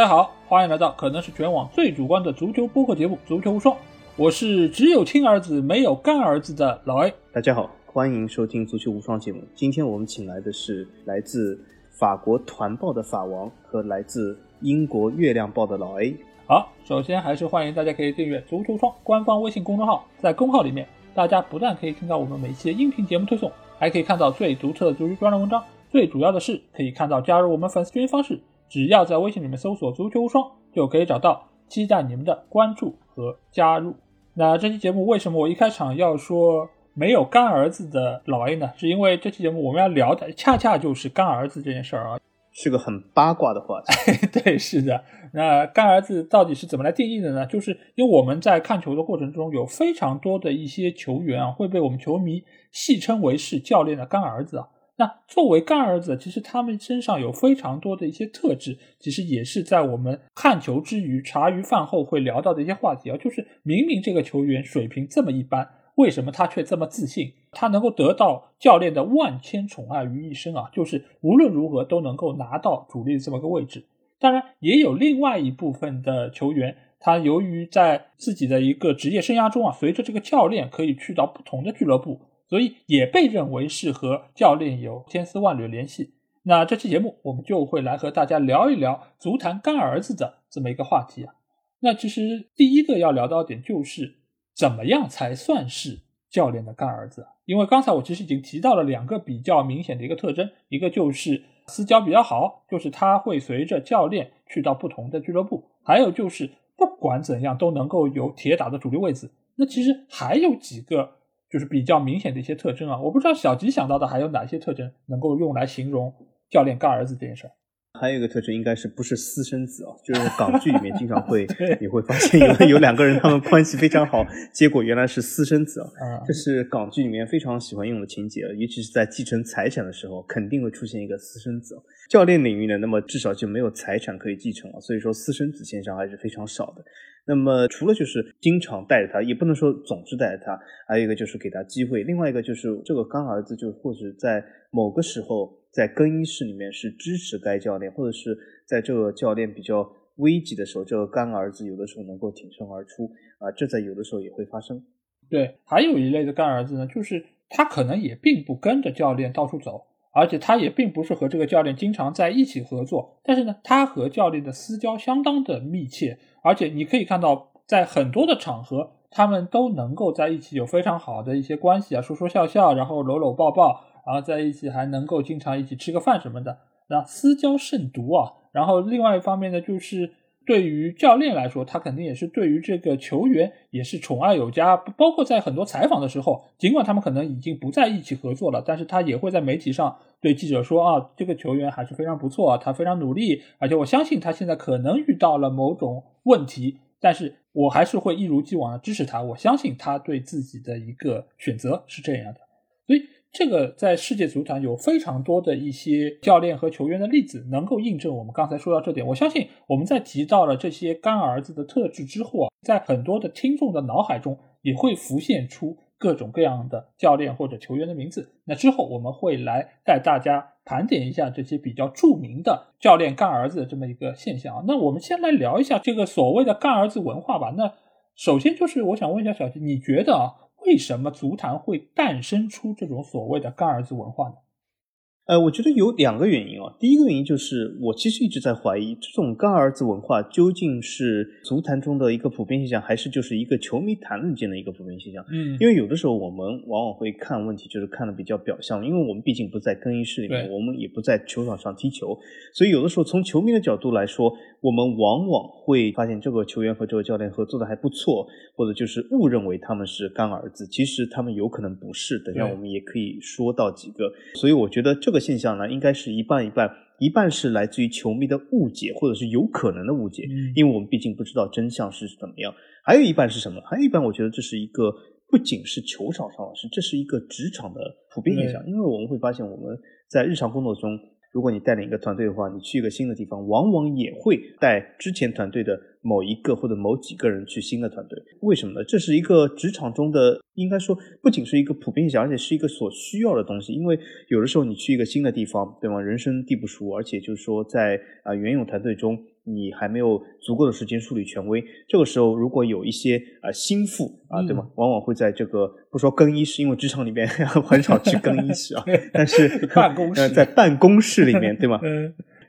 大家好，欢迎来到可能是全网最主观的足球播客节目《足球无双》，我是只有亲儿子没有干儿子的老 A。大家好，欢迎收听《足球无双》节目。今天我们请来的是来自法国团报的法王和来自英国月亮报的老 A。好，首先还是欢迎大家可以订阅《足球无双》官方微信公众号，在公号里面，大家不但可以听到我们每期的音频节目推送，还可以看到最独特的足球专栏文章。最主要的是，可以看到加入我们粉丝群方式。只要在微信里面搜索“足球无双”，就可以找到。期待你们的关注和加入。那这期节目为什么我一开场要说没有干儿子的老 A 呢？是因为这期节目我们要聊的恰恰就是干儿子这件事儿啊，是个很八卦的话题。对，是的。那干儿子到底是怎么来定义的呢？就是因为我们在看球的过程中，有非常多的一些球员啊，会被我们球迷戏称为是教练的干儿子啊。那作为干儿子，其实他们身上有非常多的一些特质，其实也是在我们看球之余、茶余饭后会聊到的一些话题啊。就是明明这个球员水平这么一般，为什么他却这么自信？他能够得到教练的万千宠爱于一身啊，就是无论如何都能够拿到主力这么个位置。当然，也有另外一部分的球员，他由于在自己的一个职业生涯中啊，随着这个教练可以去到不同的俱乐部。所以也被认为是和教练有千丝万缕联系。那这期节目我们就会来和大家聊一聊足坛干儿子的这么一个话题啊。那其实第一个要聊到点就是怎么样才算是教练的干儿子？因为刚才我其实已经提到了两个比较明显的一个特征，一个就是私交比较好，就是他会随着教练去到不同的俱乐部；还有就是不管怎样都能够有铁打的主力位置。那其实还有几个。就是比较明显的一些特征啊，我不知道小吉想到的还有哪些特征能够用来形容教练干儿子这件事儿。还有一个特征应该是不是私生子啊，就是港剧里面经常会 你会发现有 有两个人他们关系非常好，结果原来是私生子啊，这是港剧里面非常喜欢用的情节，尤其是在继承财产的时候，肯定会出现一个私生子。教练领域呢，那么至少就没有财产可以继承了，所以说私生子现象还是非常少的。那么除了就是经常带着他，也不能说总是带着他，还有一个就是给他机会，另外一个就是这个干儿子就或者在某个时候在更衣室里面是支持该教练，或者是在这个教练比较危急的时候，这个干儿子有的时候能够挺身而出啊，这在有的时候也会发生。对，还有一类的干儿子呢，就是他可能也并不跟着教练到处走，而且他也并不是和这个教练经常在一起合作，但是呢，他和教练的私交相当的密切。而且你可以看到，在很多的场合，他们都能够在一起有非常好的一些关系啊，说说笑笑，然后搂搂抱抱，然后在一起还能够经常一起吃个饭什么的，那私交甚笃啊。然后另外一方面呢，就是对于教练来说，他肯定也是对于这个球员也是宠爱有加。包括在很多采访的时候，尽管他们可能已经不在一起合作了，但是他也会在媒体上对记者说啊，这个球员还是非常不错啊，他非常努力，而且我相信他现在可能遇到了某种。问题，但是我还是会一如既往的支持他。我相信他对自己的一个选择是这样的，所以这个在世界足坛有非常多的一些教练和球员的例子，能够印证我们刚才说到这点。我相信我们在提到了这些干儿子的特质之后啊，在很多的听众的脑海中也会浮现出。各种各样的教练或者球员的名字，那之后我们会来带大家盘点一下这些比较著名的教练干儿子的这么一个现象啊。那我们先来聊一下这个所谓的干儿子文化吧。那首先就是我想问一下小吉，你觉得啊，为什么足坛会诞生出这种所谓的干儿子文化呢？呃，我觉得有两个原因啊。第一个原因就是，我其实一直在怀疑，这种干儿子文化究竟是足坛中的一个普遍现象，还是就是一个球迷谈论间的一个普遍现象？嗯，因为有的时候我们往往会看问题，就是看的比较表象，因为我们毕竟不在更衣室里面，我们也不在球场上踢球，所以有的时候从球迷的角度来说，我们往往会发现这个球员和这个教练合作的还不错，或者就是误认为他们是干儿子，其实他们有可能不是。等下我们也可以说到几个，所以我觉得这个。现象呢，应该是一半一半，一半是来自于球迷的误解，或者是有可能的误解，因为我们毕竟不知道真相是怎么样。还有一半是什么？还有一半，我觉得这是一个不仅是球场上，是这是一个职场的普遍现象。因为我们会发现，我们在日常工作中，如果你带领一个团队的话，你去一个新的地方，往往也会带之前团队的某一个或者某几个人去新的团队，为什么呢？这是一个职场中的，应该说不仅是一个普遍现象，而且是一个所需要的东西。因为有的时候你去一个新的地方，对吗？人生地不熟，而且就是说在啊原有团队中，你还没有足够的时间树立权威。这个时候，如果有一些啊心腹啊，对吗？往往会在这个不说更衣室，因为职场里面 很少去更衣室啊，但是 办公室在办公室里面，对吗？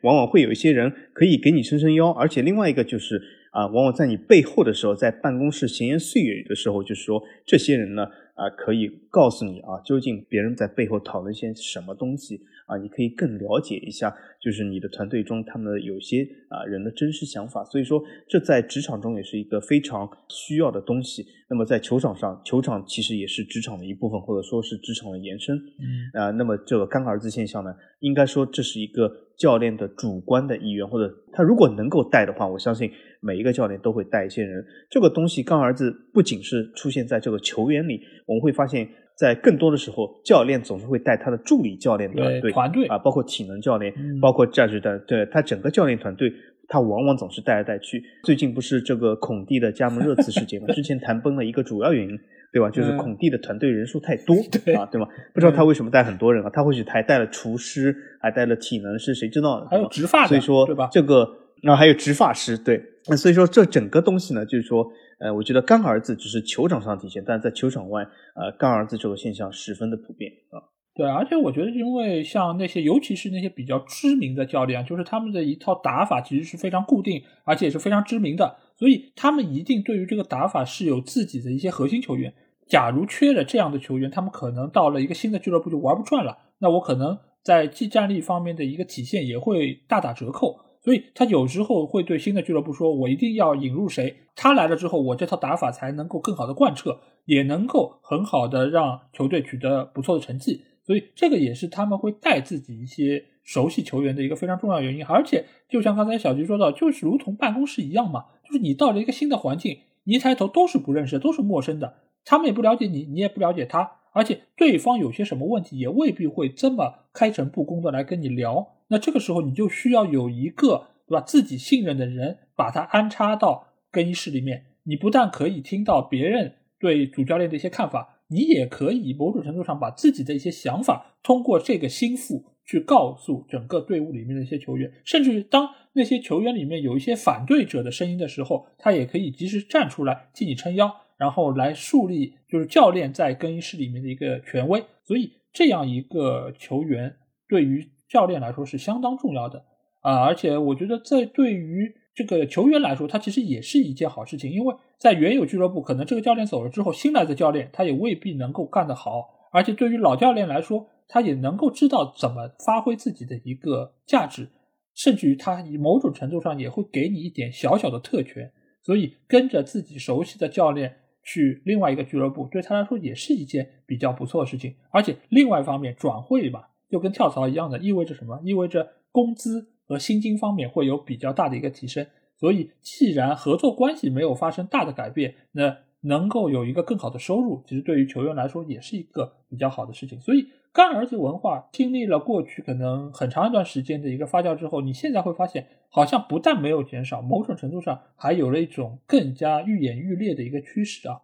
往往会有一些人可以给你撑撑腰，而且另外一个就是啊，往往在你背后的时候，在办公室闲言碎语的时候，就是说这些人呢啊，可以告诉你啊，究竟别人在背后讨论些什么东西啊，你可以更了解一下，就是你的团队中他们有些啊人的真实想法。所以说，这在职场中也是一个非常需要的东西。那么在球场上，球场其实也是职场的一部分，或者说是职场的延伸。嗯啊，那么这个干儿子现象呢，应该说这是一个。教练的主观的意愿，或者他如果能够带的话，我相信每一个教练都会带一些人。这个东西，干儿子不仅是出现在这个球员里，我们会发现，在更多的时候，教练总是会带他的助理教练团队，团队啊，包括体能教练，包括价值的，对他整个教练团队，他往往总是带来带去。最近不是这个孔蒂的加盟热刺事件吗？之前谈崩了一个主要原因。对吧？就是孔蒂的团队人数太多 啊，对吗？不知道他为什么带很多人啊？他或许还带了厨师，还带了体能师，谁知道呢？还有植发，所以说对吧？这个啊，还有植发师，对。那所以说这整个东西呢，就是说，呃，我觉得干儿子只是球场上体现，但是在球场外，呃，干儿子这个现象十分的普遍啊。对，而且我觉得，因为像那些，尤其是那些比较知名的教练，就是他们的一套打法其实是非常固定，而且也是非常知名的，所以他们一定对于这个打法是有自己的一些核心球员。假如缺了这样的球员，他们可能到了一个新的俱乐部就玩不转了。那我可能在技战力方面的一个体现也会大打折扣。所以他有时候会对新的俱乐部说：“我一定要引入谁，他来了之后，我这套打法才能够更好的贯彻，也能够很好的让球队取得不错的成绩。”所以这个也是他们会带自己一些熟悉球员的一个非常重要原因。而且就像刚才小吉说到，就是如同办公室一样嘛，就是你到了一个新的环境，你一抬头都是不认识，都是陌生的，他们也不了解你，你也不了解他，而且对方有些什么问题，也未必会这么开诚布公的来跟你聊。那这个时候你就需要有一个对吧自己信任的人，把他安插到更衣室里面。你不但可以听到别人对主教练的一些看法。你也可以某种程度上把自己的一些想法通过这个心腹去告诉整个队伍里面的一些球员，甚至于当那些球员里面有一些反对者的声音的时候，他也可以及时站出来替你撑腰，然后来树立就是教练在更衣室里面的一个权威。所以这样一个球员对于教练来说是相当重要的啊！而且我觉得在对于这个球员来说，他其实也是一件好事情，因为在原有俱乐部，可能这个教练走了之后，新来的教练他也未必能够干得好，而且对于老教练来说，他也能够知道怎么发挥自己的一个价值，甚至于他某种程度上也会给你一点小小的特权，所以跟着自己熟悉的教练去另外一个俱乐部，对他来说也是一件比较不错的事情。而且另外一方面，转会吧，就跟跳槽一样的，意味着什么？意味着工资。和薪金方面会有比较大的一个提升，所以既然合作关系没有发生大的改变，那能够有一个更好的收入，其实对于球员来说也是一个比较好的事情。所以干儿子文化经历了过去可能很长一段时间的一个发酵之后，你现在会发现，好像不但没有减少，某种程度上还有了一种更加愈演愈烈的一个趋势啊。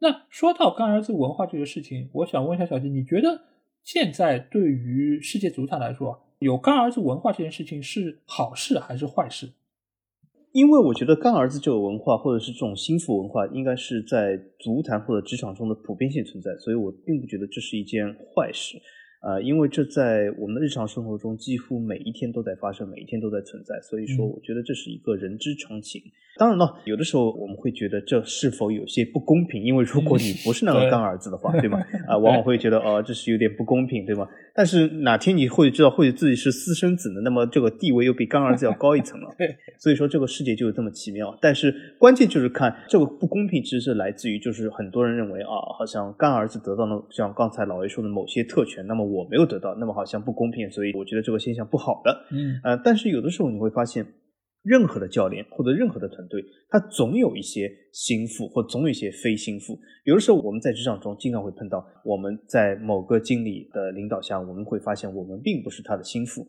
那说到干儿子文化这个事情，我想问一下小金，你觉得现在对于世界足坛来说？有干儿子文化这件事情是好事还是坏事？因为我觉得干儿子这个文化，或者是这种心腹文化，应该是在足坛或者职场中的普遍性存在，所以我并不觉得这是一件坏事。啊，因为这在我们的日常生活中几乎每一天都在发生，每一天都在存在，所以说我觉得这是一个人之常情。当然了，有的时候我们会觉得这是否有些不公平？因为如果你不是那个干儿子的话，对吗？啊，往往会觉得哦，这是有点不公平，对吗？但是哪天你会知道，或者自己是私生子呢？那么这个地位又比干儿子要高一层了。对，所以说这个世界就是这么奇妙。但是关键就是看这个不公平，其实是来自于就是很多人认为啊，好像干儿子得到了像刚才老魏说的某些特权，那么我没有得到，那么好像不公平。所以我觉得这个现象不好的。嗯，呃，但是有的时候你会发现。任何的教练或者任何的团队，他总有一些心腹，或总有一些非心腹。有的时候我们在职场中经常会碰到，我们在某个经理的领导下，我们会发现我们并不是他的心腹。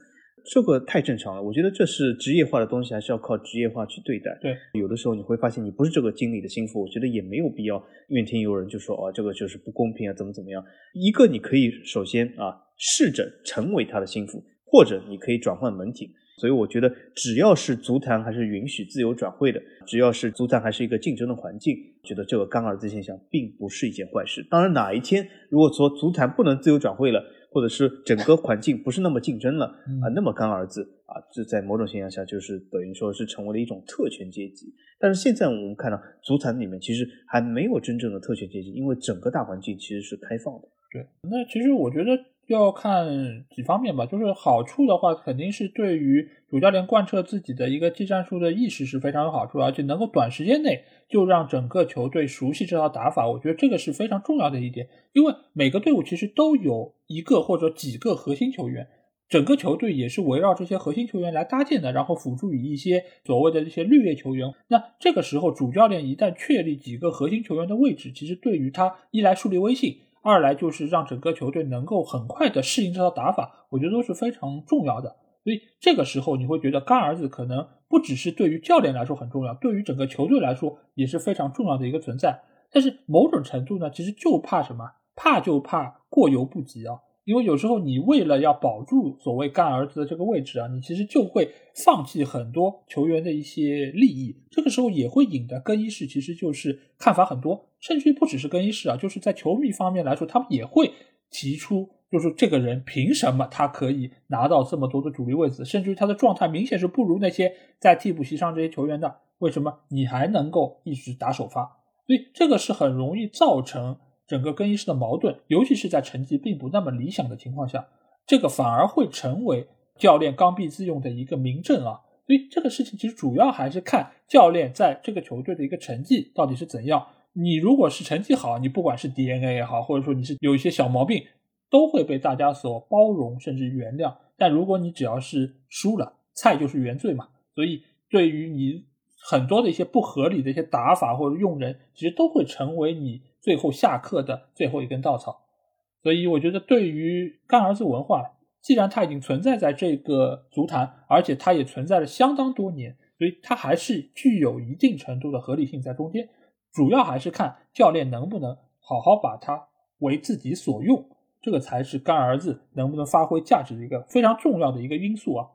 这个太正常了。我觉得这是职业化的东西，还是要靠职业化去对待。对，有的时候你会发现你不是这个经理的心腹，我觉得也没有必要怨天尤人，就说哦这个就是不公平啊，怎么怎么样。一个你可以首先啊试着成为他的心腹，或者你可以转换门庭。所以我觉得，只要是足坛还是允许自由转会的，只要是足坛还是一个竞争的环境，觉得这个干儿子现象并不是一件坏事。当然，哪一天如果说足坛不能自由转会了，或者是整个环境不是那么竞争了啊，那么干儿子啊，这在某种现象下就是等于说是成为了一种特权阶级。但是现在我们看到足坛里面其实还没有真正的特权阶级，因为整个大环境其实是开放的。对，那其实我觉得。要看几方面吧，就是好处的话，肯定是对于主教练贯彻自己的一个技战术的意识是非常有好处，而且能够短时间内就让整个球队熟悉这套打法，我觉得这个是非常重要的一点。因为每个队伍其实都有一个或者几个核心球员，整个球队也是围绕这些核心球员来搭建的，然后辅助于一些所谓的这些绿叶球员。那这个时候，主教练一旦确立几个核心球员的位置，其实对于他一来树立威信。二来就是让整个球队能够很快的适应这套打法，我觉得都是非常重要的。所以这个时候你会觉得干儿子可能不只是对于教练来说很重要，对于整个球队来说也是非常重要的一个存在。但是某种程度呢，其实就怕什么？怕就怕过犹不及啊。因为有时候你为了要保住所谓干儿子的这个位置啊，你其实就会放弃很多球员的一些利益。这个时候也会引得更衣室其实就是看法很多，甚至于不只是更衣室啊，就是在球迷方面来说，他们也会提出，就是这个人凭什么他可以拿到这么多的主力位置，甚至于他的状态明显是不如那些在替补席上这些球员的，为什么你还能够一直打首发？所以这个是很容易造成。整个更衣室的矛盾，尤其是在成绩并不那么理想的情况下，这个反而会成为教练刚愎自用的一个明证啊。所以这个事情其实主要还是看教练在这个球队的一个成绩到底是怎样。你如果是成绩好，你不管是 DNA 也好，或者说你是有一些小毛病，都会被大家所包容甚至原谅。但如果你只要是输了，菜就是原罪嘛。所以对于你很多的一些不合理的一些打法或者用人，其实都会成为你。最后下课的最后一根稻草，所以我觉得对于干儿子文化，既然它已经存在在这个足坛，而且它也存在了相当多年，所以它还是具有一定程度的合理性在中间。主要还是看教练能不能好好把它为自己所用，这个才是干儿子能不能发挥价值的一个非常重要的一个因素啊。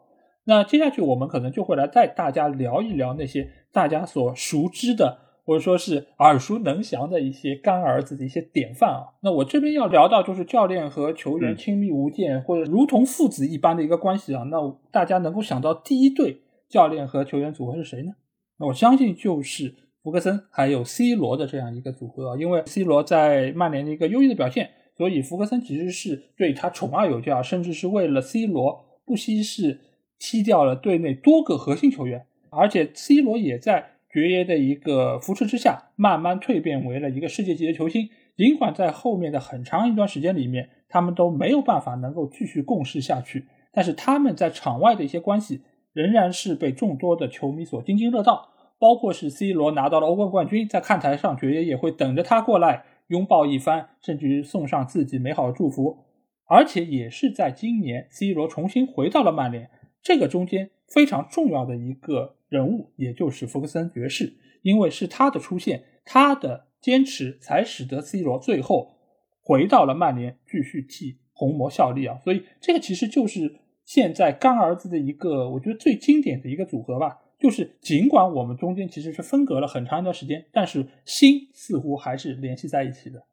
那接下去我们可能就会来带大家聊一聊那些大家所熟知的。或者说是耳熟能详的一些干儿子的一些典范啊，那我这边要聊到就是教练和球员亲密无间或者如同父子一般的一个关系啊，那大家能够想到第一对教练和球员组合是谁呢？那我相信就是福格森还有 C 罗的这样一个组合，因为 C 罗在曼联的一个优异的表现，所以福格森其实是对他宠爱有加，甚至是为了 C 罗不惜是踢掉了队内多个核心球员，而且 C 罗也在。爵爷的一个扶持之下，慢慢蜕变为了一个世界级的球星。尽管在后面的很长一段时间里面，他们都没有办法能够继续共事下去，但是他们在场外的一些关系仍然是被众多的球迷所津津乐道。包括是 C 罗拿到了欧冠冠军，在看台上，爵爷也会等着他过来拥抱一番，甚至于送上自己美好的祝福。而且也是在今年，C 罗重新回到了曼联，这个中间非常重要的一个。人物也就是福克森爵士，因为是他的出现，他的坚持才使得 C 罗最后回到了曼联，继续替红魔效力啊！所以这个其实就是现在干儿子的一个，我觉得最经典的一个组合吧。就是尽管我们中间其实是分隔了很长一段时间，但是心似乎还是联系在一起的。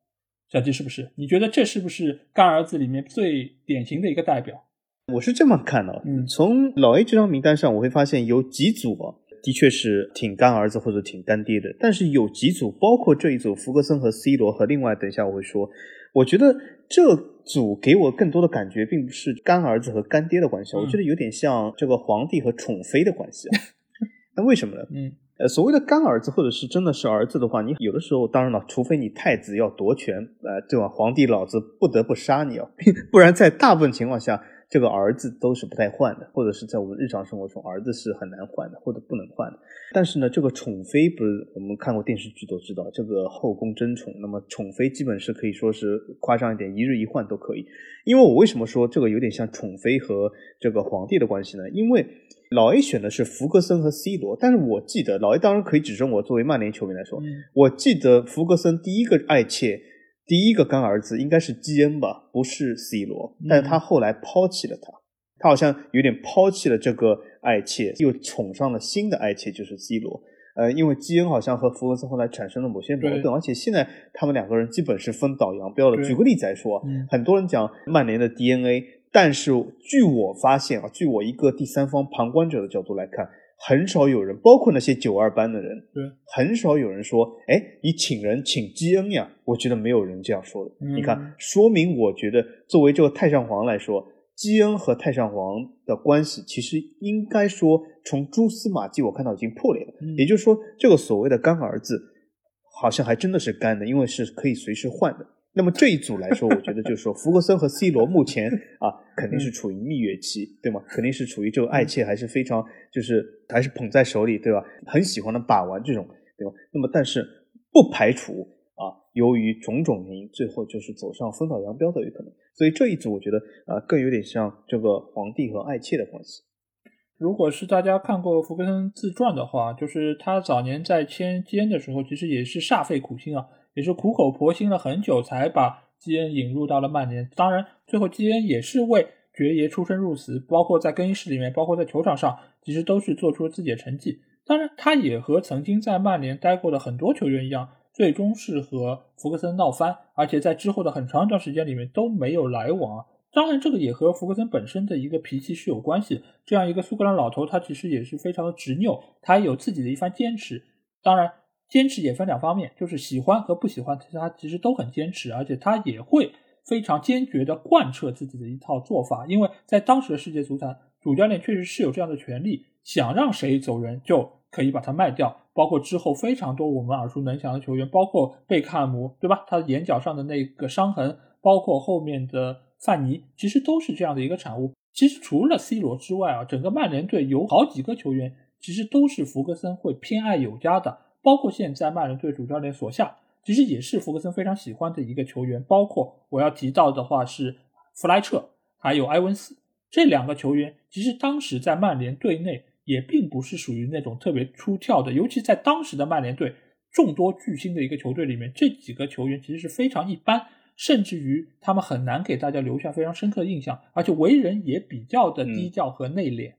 小吉是不是？你觉得这是不是干儿子里面最典型的一个代表？我是这么看的，嗯，从老 A 这张名单上，我会发现有几组啊，的确是挺干儿子或者挺干爹的。但是有几组，包括这一组，福格森和 C 罗和另外，等一下我会说，我觉得这组给我更多的感觉，并不是干儿子和干爹的关系，我觉得有点像这个皇帝和宠妃的关系。那为什么呢？嗯，呃，所谓的干儿子或者是真的是儿子的话，你有的时候，当然了，除非你太子要夺权，呃，对吧？皇帝老子不得不杀你哦，不然在大部分情况下。这个儿子都是不太换的，或者是在我们日常生活中，儿子是很难换的，或者不能换的。但是呢，这个宠妃不是我们看过电视剧都知道，这个后宫争宠，那么宠妃基本是可以说是夸张一点，一日一换都可以。因为我为什么说这个有点像宠妃和这个皇帝的关系呢？因为老 A 选的是福格森和 C 罗，但是我记得老 A 当然可以指正我，作为曼联球迷来说，我记得福格森第一个爱妾。第一个干儿子应该是基恩吧，不是 C 罗，但是他后来抛弃了他，他好像有点抛弃了这个爱妾，又宠上了新的爱妾，就是 C 罗。呃，因为基恩好像和福格森后来产生了某些矛盾，而且现在他们两个人基本是分道扬镳了。举个例子来说，很多人讲曼联的 DNA，但是据我发现啊，据我一个第三方旁观者的角度来看。很少有人，包括那些九二班的人，对，很少有人说，哎，你请人请基恩呀？我觉得没有人这样说的。你看，说明我觉得作为这个太上皇来说，基恩和太上皇的关系其实应该说从蛛丝马迹我看到已经破裂了。也就是说，这个所谓的干儿子，好像还真的是干的，因为是可以随时换的。那么这一组来说，我觉得就是说，福格森和 C 罗目前啊，肯定是处于蜜月期，对吗？肯定是处于这个爱妾还是非常，就是还是捧在手里，对吧？很喜欢的把玩这种，对吧？那么但是不排除啊，由于种种原因，最后就是走上分道扬镳的有可能。所以这一组我觉得啊，更有点像这个皇帝和爱妾的关系。如果是大家看过福格森自传的话，就是他早年在签基恩的时候，其实也是煞费苦心啊。也是苦口婆心了很久，才把基恩引入到了曼联。当然，最后基恩也是为爵爷出生入死，包括在更衣室里面，包括在球场上，其实都是做出了自己的成绩。当然，他也和曾经在曼联待过的很多球员一样，最终是和福克森闹翻，而且在之后的很长一段时间里面都没有来往。当然，这个也和福克森本身的一个脾气是有关系。这样一个苏格兰老头，他其实也是非常的执拗，他有自己的一番坚持。当然。坚持也分两方面，就是喜欢和不喜欢，他其实都很坚持，而且他也会非常坚决的贯彻自己的一套做法。因为在当时的世界足坛，主教练确实是有这样的权利，想让谁走人就可以把他卖掉。包括之后非常多我们耳熟能详的球员，包括贝克汉姆，对吧？他眼角上的那个伤痕，包括后面的范尼，其实都是这样的一个产物。其实除了 C 罗之外啊，整个曼联队有好几个球员，其实都是福格森会偏爱有加的。包括现在曼联队主教练索夏，其实也是福格森非常喜欢的一个球员。包括我要提到的话是弗莱彻，还有埃文斯这两个球员，其实当时在曼联队内也并不是属于那种特别出挑的，尤其在当时的曼联队众多巨星的一个球队里面，这几个球员其实是非常一般，甚至于他们很难给大家留下非常深刻的印象，而且为人也比较的低调和内敛。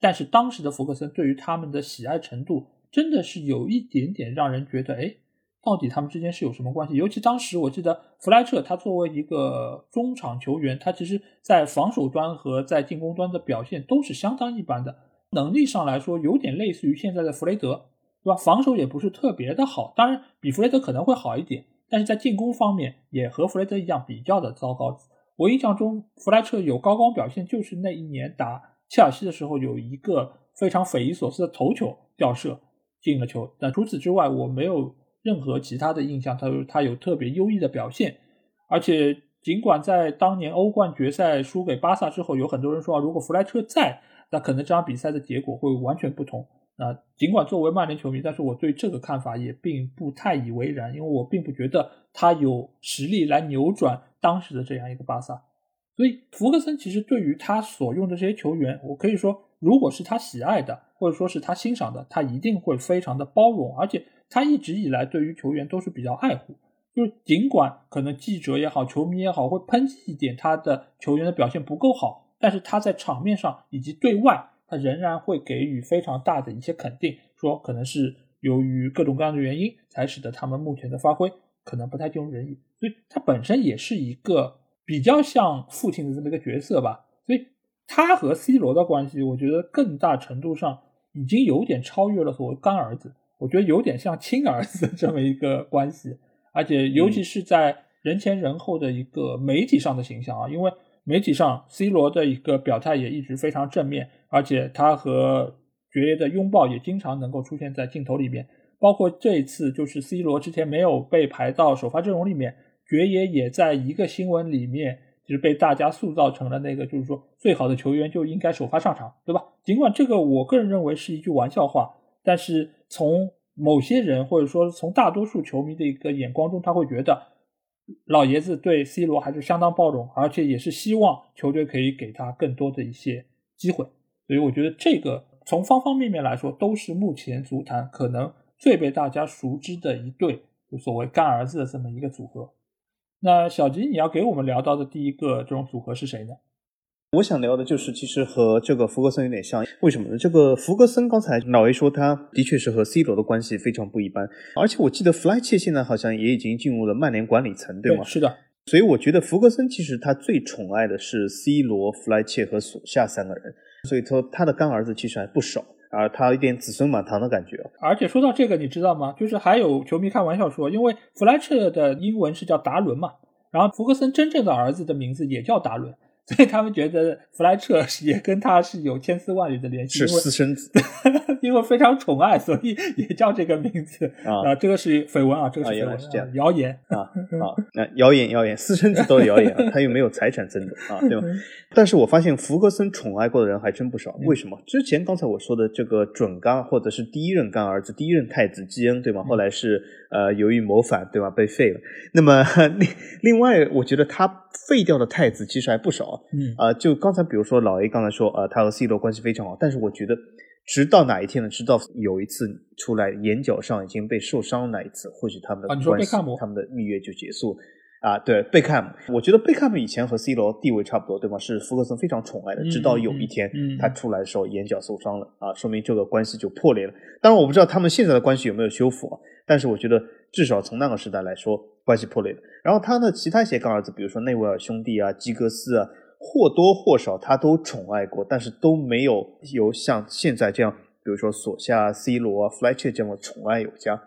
但是当时的福克森对于他们的喜爱程度。真的是有一点点让人觉得，哎，到底他们之间是有什么关系？尤其当时我记得弗莱彻，他作为一个中场球员，他其实在防守端和在进攻端的表现都是相当一般的。能力上来说，有点类似于现在的弗雷德，对吧？防守也不是特别的好，当然比弗雷德可能会好一点，但是在进攻方面也和弗雷德一样比较的糟糕。我印象中，弗莱彻有高光表现，就是那一年打切尔西的时候，有一个非常匪夷所思的头球吊射。进了球，但除此之外，我没有任何其他的印象。他他有特别优异的表现，而且尽管在当年欧冠决赛输给巴萨之后，有很多人说啊，如果弗莱彻在，那可能这场比赛的结果会完全不同。那尽管作为曼联球迷，但是我对这个看法也并不太以为然，因为我并不觉得他有实力来扭转当时的这样一个巴萨。所以福格森其实对于他所用的这些球员，我可以说，如果是他喜爱的。或者说是他欣赏的，他一定会非常的包容，而且他一直以来对于球员都是比较爱护。就是尽管可能记者也好，球迷也好，会抨击一点他的球员的表现不够好，但是他在场面上以及对外，他仍然会给予非常大的一些肯定，说可能是由于各种各样的原因，才使得他们目前的发挥可能不太尽如人意。所以他本身也是一个比较像父亲的这么一个角色吧。所以他和 C 罗的关系，我觉得更大程度上。已经有点超越了所谓干儿子，我觉得有点像亲儿子这么一个关系，而且尤其是在人前人后的一个媒体上的形象啊，因为媒体上 C 罗的一个表态也一直非常正面，而且他和爵爷的拥抱也经常能够出现在镜头里面，包括这一次就是 C 罗之前没有被排到首发阵容里面，爵爷也在一个新闻里面。就是被大家塑造成了那个，就是说最好的球员就应该首发上场，对吧？尽管这个我个人认为是一句玩笑话，但是从某些人或者说从大多数球迷的一个眼光中，他会觉得老爷子对 C 罗还是相当包容，而且也是希望球队可以给他更多的一些机会。所以我觉得这个从方方面面来说，都是目前足坛可能最被大家熟知的一对，就所谓干儿子的这么一个组合。那小吉，你要给我们聊到的第一个这种组合是谁呢？我想聊的就是其实和这个福格森有点像，为什么呢？这个福格森刚才老 A 说他的确是和 C 罗的关系非常不一般，而且我记得弗莱切现在好像也已经进入了曼联管理层，对吗？是的。所以我觉得福格森其实他最宠爱的是 C 罗、弗莱切和索夏三个人，所以说他的干儿子其实还不少。啊，他有点子孙满堂的感觉。而且说到这个，你知道吗？就是还有球迷开玩笑说，因为弗莱彻的英文是叫达伦嘛，然后福格森真正的儿子的名字也叫达伦。所以他们觉得弗莱彻也跟他是有千丝万缕的联系，是私生子，因为非常宠爱，所以也叫这个名字啊。这个是绯闻啊，这个是是这样谣言啊 啊，那谣言谣言，私生子都是谣言，他又没有财产争夺啊，对吧？但是我发现福格森宠爱过的人还真不少。为什么？之前刚才我说的这个准干，或者是第一任干儿子、第一任太子基恩，对吗？后来是呃由于谋反，对吧？被废了。那么另另外，我觉得他废掉的太子其实还不少。嗯啊，就刚才比如说老 A 刚才说，呃，他和 C 罗关系非常好，但是我觉得，直到哪一天呢？直到有一次出来眼角上已经被受伤那一次，或许他们的关系，他们的蜜月就结束。啊，对，贝克汉姆，我觉得贝克汉姆以前和 C 罗地位差不多，对吗？是福格森非常宠爱的，直到有一天他出来的时候眼角受伤了，啊，说明这个关系就破裂了。当然，我不知道他们现在的关系有没有修复，啊，但是我觉得至少从那个时代来说，关系破裂了。然后他的其他一些干儿子，比如说内维尔兄弟啊、基格斯啊。或多或少他都宠爱过，但是都没有有像现在这样，比如说索夏、C 罗、弗莱切这样的宠爱有加。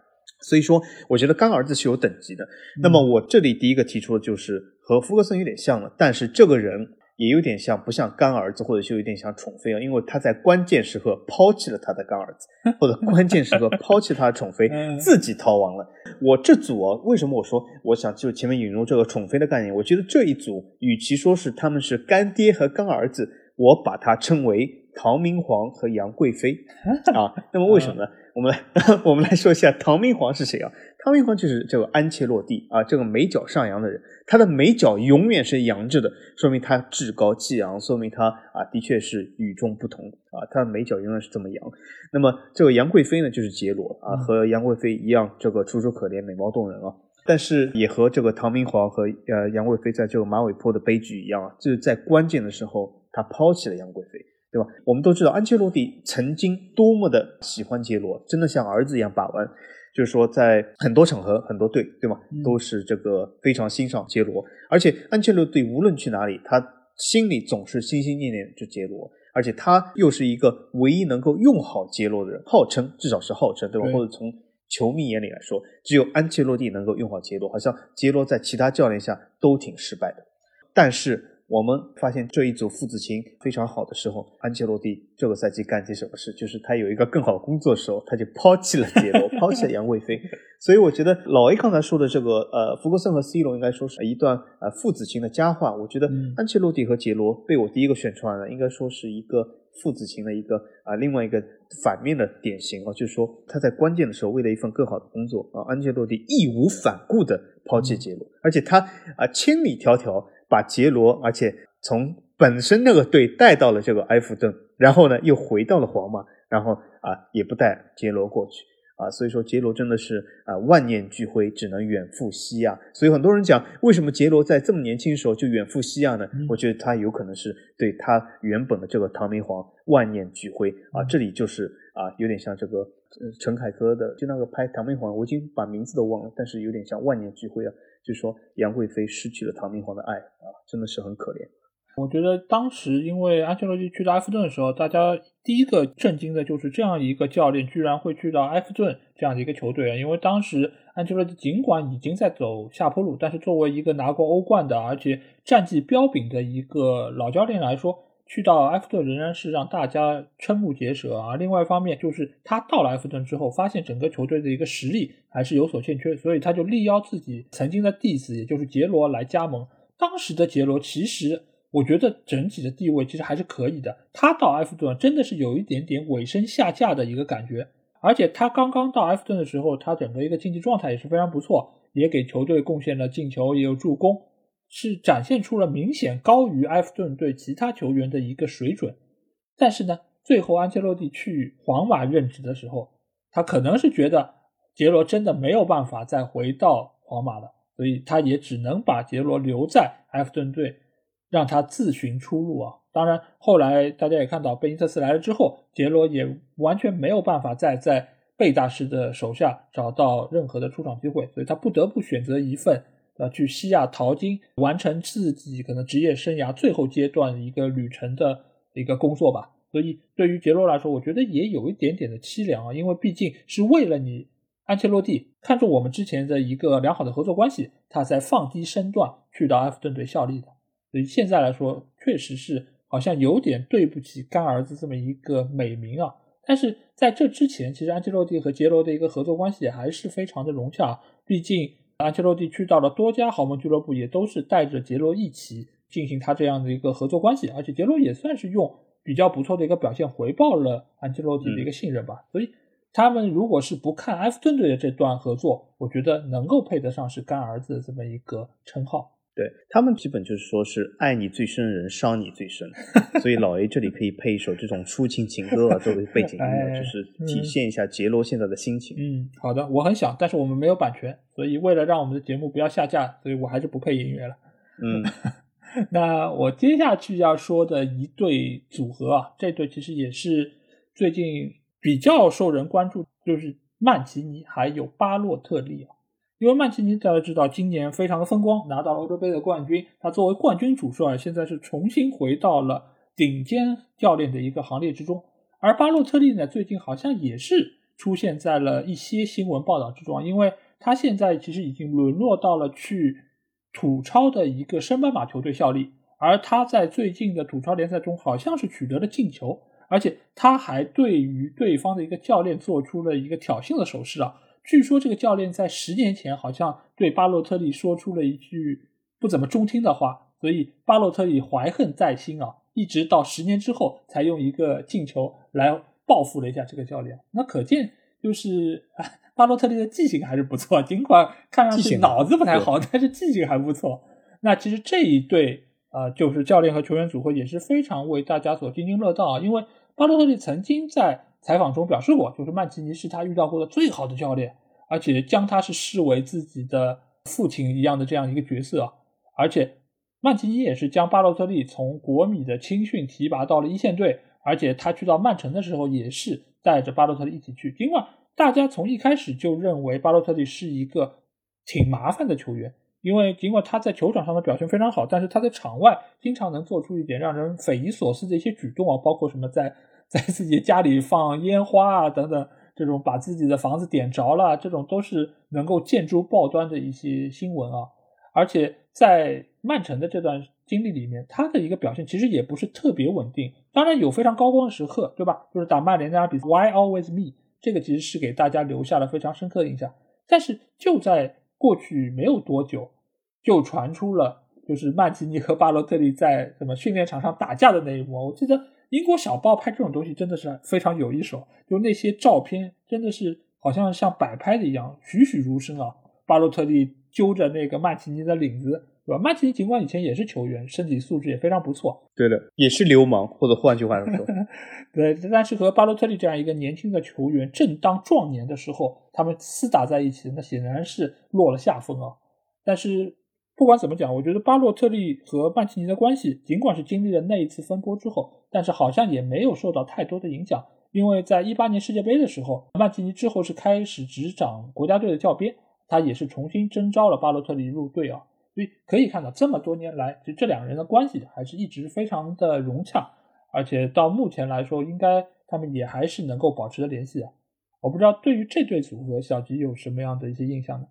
所以说，我觉得干儿子是有等级的。那么我这里第一个提出的就是和福格森有点像了，但是这个人。也有点像，不像干儿子，或者就有点像宠妃啊，因为他在关键时刻抛弃了他的干儿子，或者关键时刻抛弃他的宠妃，自己逃亡了。我这组啊，为什么我说我想就前面引入这个宠妃的概念？我觉得这一组与其说是他们是干爹和干儿子，我把它称为唐明皇和杨贵妃 啊。那么为什么呢？我们来我们来说一下唐明皇是谁啊？唐明皇就是这个安切洛蒂啊，这个眉角上扬的人。他的眉角永远是扬着的，说明他趾高气昂，说明他啊的确是与众不同啊。他的眉角永远是这么扬。那么这个杨贵妃呢，就是杰罗啊，和杨贵妃一样，这个楚楚可怜、美貌动人啊。但是也和这个唐明皇和呃杨贵妃在这个马尾坡的悲剧一样啊，就是在关键的时候他抛弃了杨贵妃，对吧？我们都知道安切洛蒂曾经多么的喜欢杰罗，真的像儿子一样把玩。就是说，在很多场合、很多队，对吗？都是这个非常欣赏杰罗，而且安切洛蒂无论去哪里，他心里总是心心念念着杰罗，而且他又是一个唯一能够用好杰罗的人，号称至少是号称，对吧？或者从球迷眼里来说，只有安切洛蒂能够用好杰罗，好像杰罗在其他教练下都挺失败的，但是。我们发现这一组父子情非常好的时候，安切洛蒂这个赛季干些什么事？就是他有一个更好工作的时候，他就抛弃了杰罗，抛弃了杨贵妃。所以我觉得老 A 刚才说的这个呃，福格森和 C 罗应该说是一段呃父子情的佳话。我觉得安切洛蒂和杰罗被我第一个选出来了，应该说是一个父子情的一个啊另外一个反面的典型啊，就是说他在关键的时候为了一份更好的工作啊，安切洛蒂义无反顾的抛弃杰罗，而且他啊千里迢迢。把杰罗，而且从本身那个队带到了这个埃弗顿，然后呢又回到了皇马，然后啊也不带杰罗过去啊，所以说杰罗真的是啊万念俱灰，只能远赴西亚。所以很多人讲，为什么杰罗在这么年轻的时候就远赴西亚呢？我觉得他有可能是对他原本的这个唐明皇万念俱灰啊。这里就是啊有点像这个陈凯歌的，就那个拍唐明皇，我已经把名字都忘了，但是有点像万念俱灰啊。就说杨贵妃失去了唐明皇的爱啊，真的是很可怜。我觉得当时因为安切洛蒂去到埃弗顿的时候，大家第一个震惊的就是这样一个教练居然会去到埃弗顿这样的一个球队啊！因为当时安切洛蒂尽管已经在走下坡路，但是作为一个拿过欧冠的而且战绩彪炳的一个老教练来说。去到埃弗顿仍然是让大家瞠目结舌啊！另外一方面，就是他到了埃弗顿之后，发现整个球队的一个实力还是有所欠缺，所以他就力邀自己曾经的弟子，也就是杰罗来加盟，当时的杰罗其实我觉得整体的地位其实还是可以的。他到埃弗顿真的是有一点点尾声下架的一个感觉，而且他刚刚到埃弗顿的时候，他整个一个竞技状态也是非常不错，也给球队贡献了进球，也有助攻，是展现出了明显高于埃弗顿队其他球员的一个水准。但是呢，最后安切洛蒂去皇马任职的时候，他可能是觉得杰罗真的没有办法再回到皇马了。所以他也只能把杰罗留在埃弗顿队，让他自寻出路啊。当然，后来大家也看到贝尼特斯来了之后，杰罗也完全没有办法再在贝大师的手下找到任何的出场机会，所以他不得不选择一份呃去西亚淘金，完成自己可能职业生涯最后阶段一个旅程的一个工作吧。所以对于杰罗来说，我觉得也有一点点的凄凉啊，因为毕竟是为了你。安切洛蒂看中我们之前的一个良好的合作关系，他才放低身段去到埃弗顿队效力的。所以现在来说，确实是好像有点对不起干儿子这么一个美名啊。但是在这之前，其实安切洛蒂和杰罗的一个合作关系还是非常的融洽。毕竟安切洛蒂去到了多家豪门俱乐部，也都是带着杰罗一起进行他这样的一个合作关系。而且杰罗也算是用比较不错的一个表现回报了安切洛蒂的一个信任吧。所以。他们如果是不看埃弗顿队的这段合作，我觉得能够配得上是干儿子的这么一个称号。对他们基本就是说是爱你最深的人伤你最深，所以老 A 这里可以配一首这种抒情情歌啊作为背景音乐，就是体现一下杰罗现在的心情。嗯，好的，我很想，但是我们没有版权，所以为了让我们的节目不要下架，所以我还是不配音乐了。嗯，那我接下去要说的一对组合啊，这对其实也是最近。比较受人关注就是曼奇尼还有巴洛特利啊，因为曼奇尼大家知道今年非常的风光，拿到了欧洲杯的冠军，他作为冠军主帅，现在是重新回到了顶尖教练的一个行列之中。而巴洛特利呢，最近好像也是出现在了一些新闻报道之中，因为他现在其实已经沦落到了去土超的一个升班马球队效力，而他在最近的土超联赛中好像是取得了进球。而且他还对于对方的一个教练做出了一个挑衅的手势啊！据说这个教练在十年前好像对巴洛特利说出了一句不怎么中听的话，所以巴洛特利怀恨在心啊，一直到十年之后才用一个进球来报复了一下这个教练。那可见就是巴洛特利的记性还是不错，尽管看上去脑子不太好，但是记性还不错。那其实这一对啊，就是教练和球员组合也是非常为大家所津津乐道啊，因为。巴洛特利曾经在采访中表示过，就是曼奇尼是他遇到过的最好的教练，而且将他是视为自己的父亲一样的这样一个角色。而且曼奇尼也是将巴洛特利从国米的青训提拔到了一线队，而且他去到曼城的时候也是带着巴洛特利一起去。尽管大家从一开始就认为巴洛特利是一个挺麻烦的球员。因为尽管他在球场上的表现非常好，但是他在场外经常能做出一点让人匪夷所思的一些举动啊，包括什么在在自己家里放烟花啊等等，这种把自己的房子点着了，这种都是能够见诸报端的一些新闻啊。而且在曼城的这段经历里面，他的一个表现其实也不是特别稳定，当然有非常高光的时刻，对吧？就是打曼联那场比赛，Why always me？这个其实是给大家留下了非常深刻的印象。但是就在过去没有多久，就传出了就是曼奇尼和巴洛特利在什么训练场上打架的那一幕。我记得英国小报拍这种东西真的是非常有一手，就那些照片真的是好像像摆拍的一样，栩栩如生啊。巴洛特利揪着那个曼奇尼的领子，对吧？曼奇尼尽管以前也是球员，身体素质也非常不错，对的，也是流氓，或者换句话说，对。但是和巴洛特利这样一个年轻的球员正当壮年的时候。他们厮打在一起，那显然是落了下风啊。但是不管怎么讲，我觉得巴洛特利和曼奇尼的关系，尽管是经历了那一次风波之后，但是好像也没有受到太多的影响。因为在一八年世界杯的时候，曼奇尼之后是开始执掌国家队的教鞭，他也是重新征召了巴洛特利入队啊。所以可以看到，这么多年来，就这两个人的关系还是一直非常的融洽，而且到目前来说，应该他们也还是能够保持着联系的。我不知道对于这对组合，小吉有什么样的一些印象呢？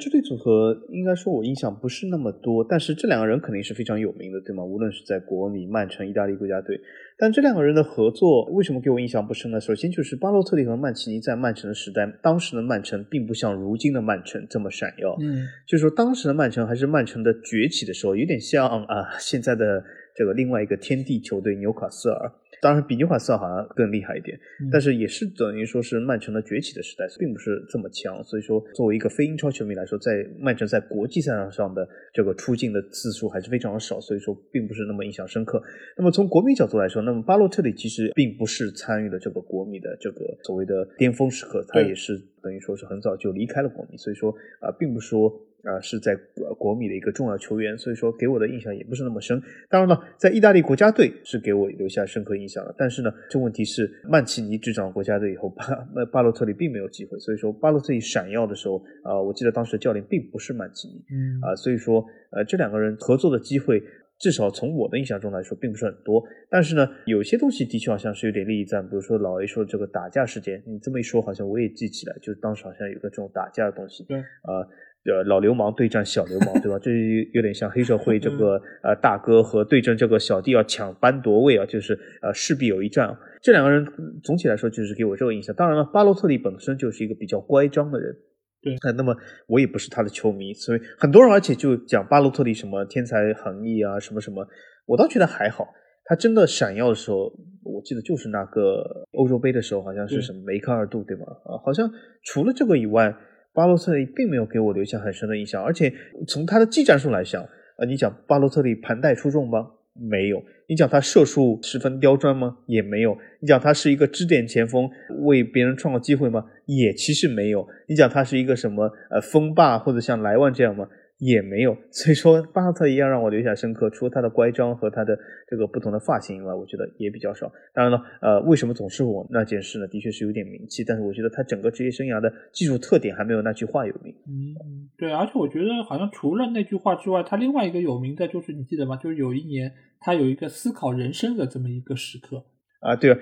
这对组合应该说我印象不是那么多，但是这两个人肯定是非常有名的，对吗？无论是在国米、曼城、意大利国家队，但这两个人的合作为什么给我印象不深呢？首先就是巴洛特利和曼奇尼在曼城的时代，当时的曼城并不像如今的曼城这么闪耀，嗯，就是说当时的曼城还是曼城的崛起的时候，有点像啊现在的这个另外一个天地球队纽卡斯尔。当然，比纽卡斯尔好像更厉害一点，但是也是等于说是曼城的崛起的时代，并不是这么强。所以说，作为一个非英超球迷来说，在曼城在国际赛场上的这个出镜的次数还是非常的少，所以说并不是那么印象深刻。那么从国米角度来说，那么巴洛特利其实并不是参与了这个国米的这个所谓的巅峰时刻，他也是等于说是很早就离开了国米，所以说啊，并不说。啊，是在国米的一个重要球员，所以说给我的印象也不是那么深。当然了，在意大利国家队是给我留下深刻印象的。但是呢，这问题是曼奇尼执掌国家队以后，巴那巴洛特利并没有机会。所以说巴洛特利闪耀的时候，啊，我记得当时教练并不是曼奇尼，嗯啊，所以说呃，这两个人合作的机会，至少从我的印象中来说，并不是很多。但是呢，有些东西的确好像是有点利益在，比如说老 A 说这个打架事件，你这么一说，好像我也记起来，就是当时好像有个这种打架的东西，对，啊。呃，老流氓对战小流氓，对吧？这有点像黑社会这个呃大哥和对阵这个小弟要抢班夺位啊，就是呃势必有一战。这两个人总体来说就是给我这个印象。当然了，巴洛特利本身就是一个比较乖张的人，对。那么我也不是他的球迷，所以很多人而且就讲巴洛特利什么天才横溢啊，什么什么，我倒觉得还好。他真的闪耀的时候，我记得就是那个欧洲杯的时候，好像是什么梅开二度，对吗？啊，好像除了这个以外。巴洛特利并没有给我留下很深的印象，而且从他的技战术来讲，呃，你讲巴洛特利盘带出众吗？没有。你讲他射术十分刁钻吗？也没有。你讲他是一个支点前锋，为别人创造机会吗？也其实没有。你讲他是一个什么呃锋霸或者像莱万这样吗？也没有，所以说巴洛特一样让我留下深刻。除了他的乖张和他的这个不同的发型以外，我觉得也比较少。当然了，呃，为什么总是我那件事呢？的确是有点名气，但是我觉得他整个职业生涯的技术特点还没有那句话有名。嗯，对，而且我觉得好像除了那句话之外，他另外一个有名的就是你记得吗？就是有一年他有一个思考人生的这么一个时刻啊，对啊，